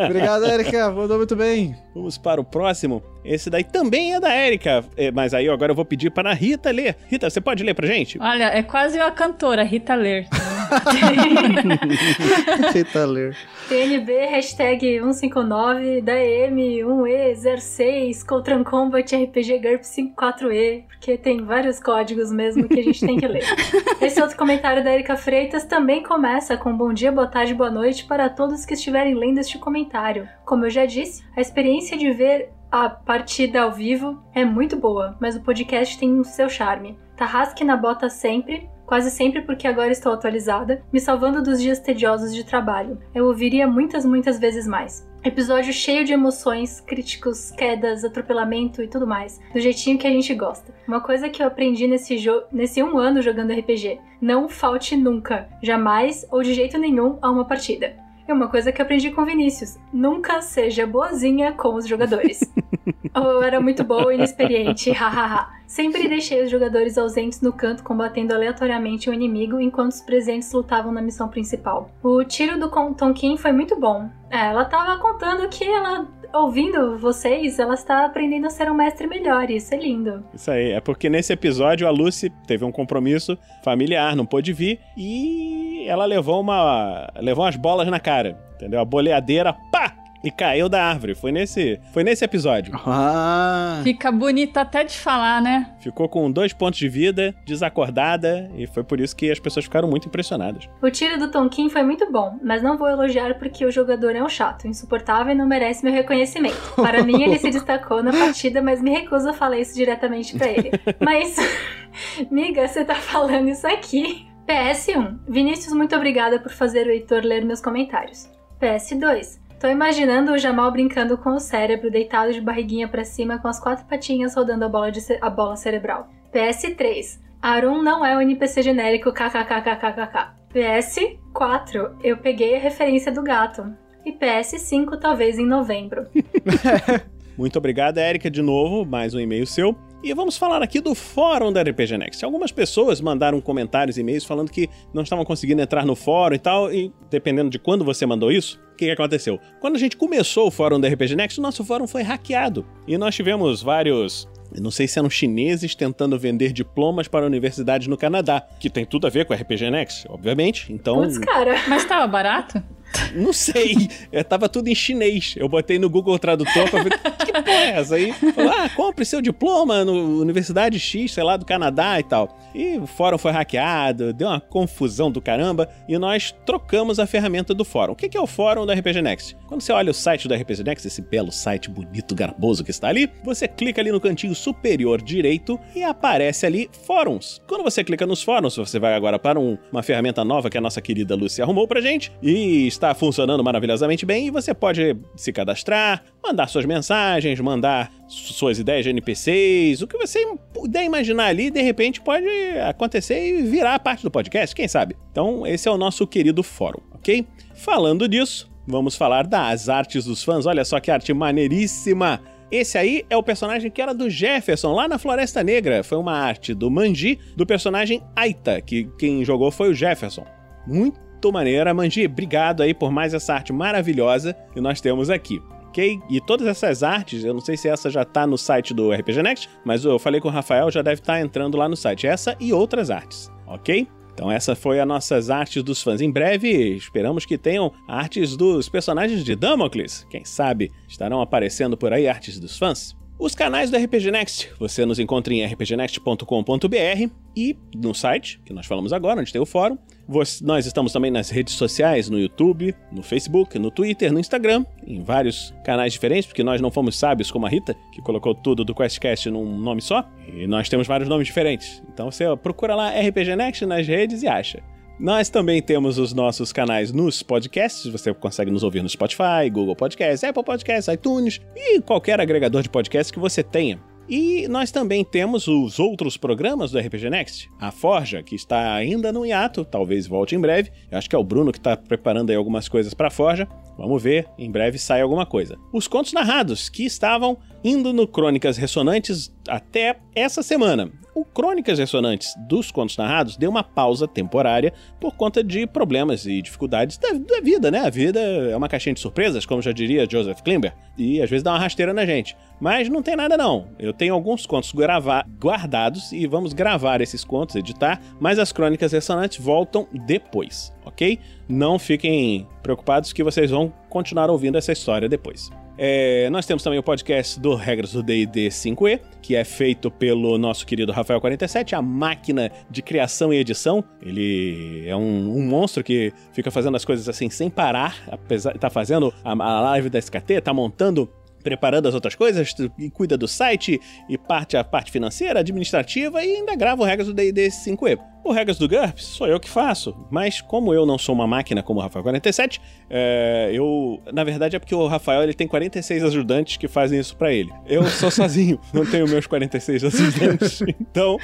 Obrigado, Erika. Mandou muito bem. Vamos para o próximo. Esse daí também é da Érica. É, Mas aí agora eu vou pedir para a Rita ler. Rita, você pode ler pra gente? Olha, é quase uma cantora, Rita Ler. Tenta ler. TNB, hashtag 159, DM 1E06, Coltran Combat RPG GURP 54E, porque tem vários códigos mesmo que a gente tem que ler. Esse outro comentário da Erika Freitas também começa com bom dia, boa tarde, boa noite para todos que estiverem lendo este comentário. Como eu já disse, a experiência de ver a partida ao vivo é muito boa, mas o podcast tem o seu charme. Tarrasque na bota sempre, quase sempre porque agora estou atualizada, me salvando dos dias tediosos de trabalho. Eu ouviria muitas, muitas vezes mais. Episódio cheio de emoções, críticos, quedas, atropelamento e tudo mais, do jeitinho que a gente gosta. Uma coisa que eu aprendi nesse, nesse um ano jogando RPG: não falte nunca, jamais ou de jeito nenhum a uma partida. É uma coisa que eu aprendi com o Vinícius: nunca seja boazinha com os jogadores. Ou eu era muito boa e inexperiente, hahaha. Sempre deixei os jogadores ausentes no canto combatendo aleatoriamente o inimigo enquanto os presentes lutavam na missão principal. O tiro do Tonkin foi muito bom. É, ela tava contando que ela, ouvindo vocês, ela está aprendendo a ser um mestre melhor, isso é lindo. Isso aí, é porque nesse episódio a Lucy teve um compromisso familiar, não pôde vir, e ela levou uma. levou umas bolas na cara, entendeu? A boleadeira, pá! E caiu da árvore. Foi nesse, foi nesse episódio. Ah, Fica bonita até de falar, né? Ficou com dois pontos de vida, desacordada, e foi por isso que as pessoas ficaram muito impressionadas. O tiro do Tonkin foi muito bom, mas não vou elogiar porque o jogador é um chato, insuportável e não merece meu reconhecimento. Para mim, ele se destacou na partida, mas me recuso a falar isso diretamente pra ele. Mas, miga, você tá falando isso aqui. PS1. Vinícius, muito obrigada por fazer o Heitor ler meus comentários. PS2. Tô imaginando o Jamal brincando com o cérebro, deitado de barriguinha pra cima, com as quatro patinhas rodando a bola, de ce- a bola cerebral. PS3. Aaron não é um NPC genérico kkkkkk. PS4. Eu peguei a referência do gato. E PS5 talvez em novembro. Muito obrigado, Érica, de novo, mais um e-mail seu. E vamos falar aqui do fórum da RPG Next. Algumas pessoas mandaram comentários e e-mails falando que não estavam conseguindo entrar no fórum e tal, e dependendo de quando você mandou isso, o que, que aconteceu? Quando a gente começou o fórum da RPG Next, o nosso fórum foi hackeado. E nós tivemos vários eu não sei se eram chineses tentando vender diplomas para universidades no Canadá, que tem tudo a ver com RPG Next, obviamente. Então, Putz, cara. Mas tava barato? Não sei. É, tava tudo em chinês. Eu botei no Google Tradutor pra ver que porra é essa aí. Falou, ah, compre seu diploma no Universidade X, sei lá, do Canadá e tal. E o fórum foi hackeado, deu uma confusão do caramba e nós trocamos a ferramenta do fórum. O que é o fórum da RPG Next? Quando você olha o site do RPG Next, esse belo site bonito, garboso que está ali, você clica ali no cantinho superior direito e aparece ali fóruns. Quando você clica nos fóruns, você vai agora para um- uma ferramenta nova que a nossa querida Lucy arrumou pra gente e está funcionando maravilhosamente bem e você pode se cadastrar, mandar suas mensagens, mandar su- suas ideias de NPCs, o que você puder imaginar ali, de repente pode acontecer e virar parte do podcast, quem sabe? Então, esse é o nosso querido fórum, ok? Falando disso, vamos falar das artes dos fãs. Olha só que arte maneiríssima! Esse aí é o personagem que era do Jefferson, lá na Floresta Negra. Foi uma arte do Manji, do personagem Aita, que quem jogou foi o Jefferson. Muito maneira. Manji, obrigado aí por mais essa arte maravilhosa que nós temos aqui. Ok? E todas essas artes, eu não sei se essa já tá no site do RPG Next, mas eu falei com o Rafael, já deve estar entrando lá no site. Essa e outras artes, ok? Então essa foi as nossas artes dos fãs. Em breve, esperamos que tenham artes dos personagens de Damocles. Quem sabe estarão aparecendo por aí artes dos fãs. Os canais do RPG Next, você nos encontra em rpgnext.com.br e no site, que nós falamos agora, onde tem o fórum. Você- nós estamos também nas redes sociais, no YouTube, no Facebook, no Twitter, no Instagram, em vários canais diferentes, porque nós não fomos sábios como a Rita, que colocou tudo do QuestCast num nome só, e nós temos vários nomes diferentes. Então você procura lá RPG Next nas redes e acha. Nós também temos os nossos canais nos podcasts. Você consegue nos ouvir no Spotify, Google Podcasts, Apple Podcasts, iTunes e qualquer agregador de podcast que você tenha. E nós também temos os outros programas do RPG Next. A Forja, que está ainda no hiato, talvez volte em breve. Eu acho que é o Bruno que está preparando aí algumas coisas para a Forja. Vamos ver, em breve sai alguma coisa. Os contos narrados, que estavam indo no Crônicas Ressonantes até essa semana. O Crônicas Ressonantes dos Contos Narrados deu uma pausa temporária por conta de problemas e dificuldades da, da vida, né? A vida é uma caixinha de surpresas, como já diria Joseph Klimber, e às vezes dá uma rasteira na gente. Mas não tem nada não. Eu tenho alguns contos guardados e vamos gravar esses contos, editar, mas as Crônicas Ressonantes voltam depois, ok? Não fiquem preocupados que vocês vão continuar ouvindo essa história depois. É, nós temos também o podcast do Regras do D&D 5e, que é feito pelo nosso querido Rafael47, a máquina de criação e edição. Ele é um, um monstro que fica fazendo as coisas assim sem parar, apesar tá fazendo a, a live da SKT, tá montando preparando as outras coisas, e cuida do site, e parte a parte financeira, administrativa, e ainda grava o Regras do D&D 5e. O Regras do GURPS sou eu que faço, mas como eu não sou uma máquina como o Rafael 47, é, eu... Na verdade é porque o Rafael ele tem 46 ajudantes que fazem isso pra ele. Eu sou sozinho, não tenho meus 46 ajudantes, então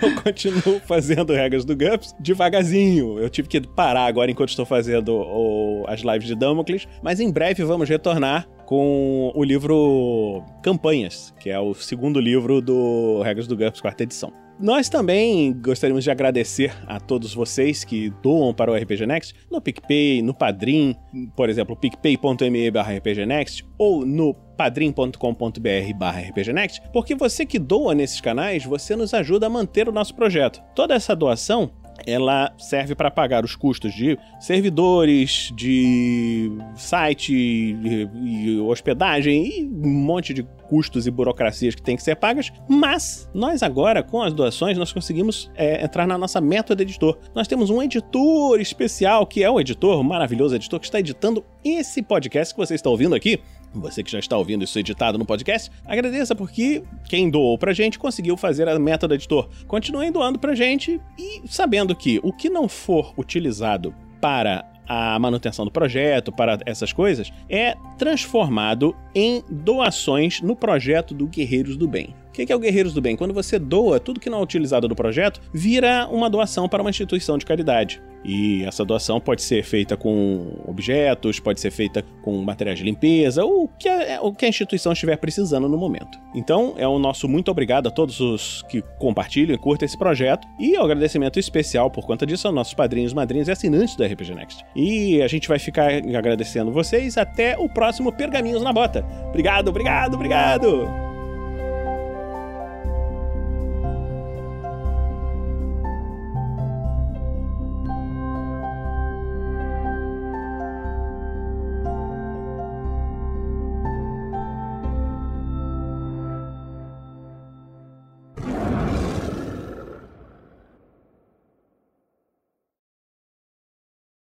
eu continuo fazendo Regras do GURPS devagarzinho. Eu tive que parar agora enquanto estou fazendo o- as lives de Damocles, mas em breve vamos retornar com o livro Campanhas, que é o segundo livro do Regras do GURPS, quarta edição. Nós também gostaríamos de agradecer a todos vocês que doam para o RPG Next no PicPay, no Padrim, por exemplo, picpay.me barra rpgnext ou no padrim.com.br barra rpgnext, porque você que doa nesses canais, você nos ajuda a manter o nosso projeto. Toda essa doação ela serve para pagar os custos de servidores, de site e, hospedagem e um monte de custos e burocracias que tem que ser pagas, mas nós agora, com as doações, nós conseguimos é, entrar na nossa meta de editor. Nós temos um editor especial, que é o editor, maravilhoso editor, que está editando esse podcast que você está ouvindo aqui. Você que já está ouvindo isso editado no podcast, agradeça porque quem doou pra gente conseguiu fazer a meta do editor. Continuem doando pra gente e sabendo que o que não for utilizado para a manutenção do projeto, para essas coisas, é transformado em doações no projeto do Guerreiros do Bem. O que é o Guerreiros do Bem? Quando você doa tudo que não é utilizado do projeto, vira uma doação para uma instituição de caridade. E essa doação pode ser feita com objetos, pode ser feita com materiais de limpeza, ou o que a, o que a instituição estiver precisando no momento. Então, é o nosso muito obrigado a todos os que compartilham e curtem esse projeto. E o agradecimento especial por conta disso aos nossos padrinhos, madrinhos e assinantes do RPG Next. E a gente vai ficar agradecendo vocês até o próximo Pergaminhos na Bota. Obrigado, obrigado, obrigado!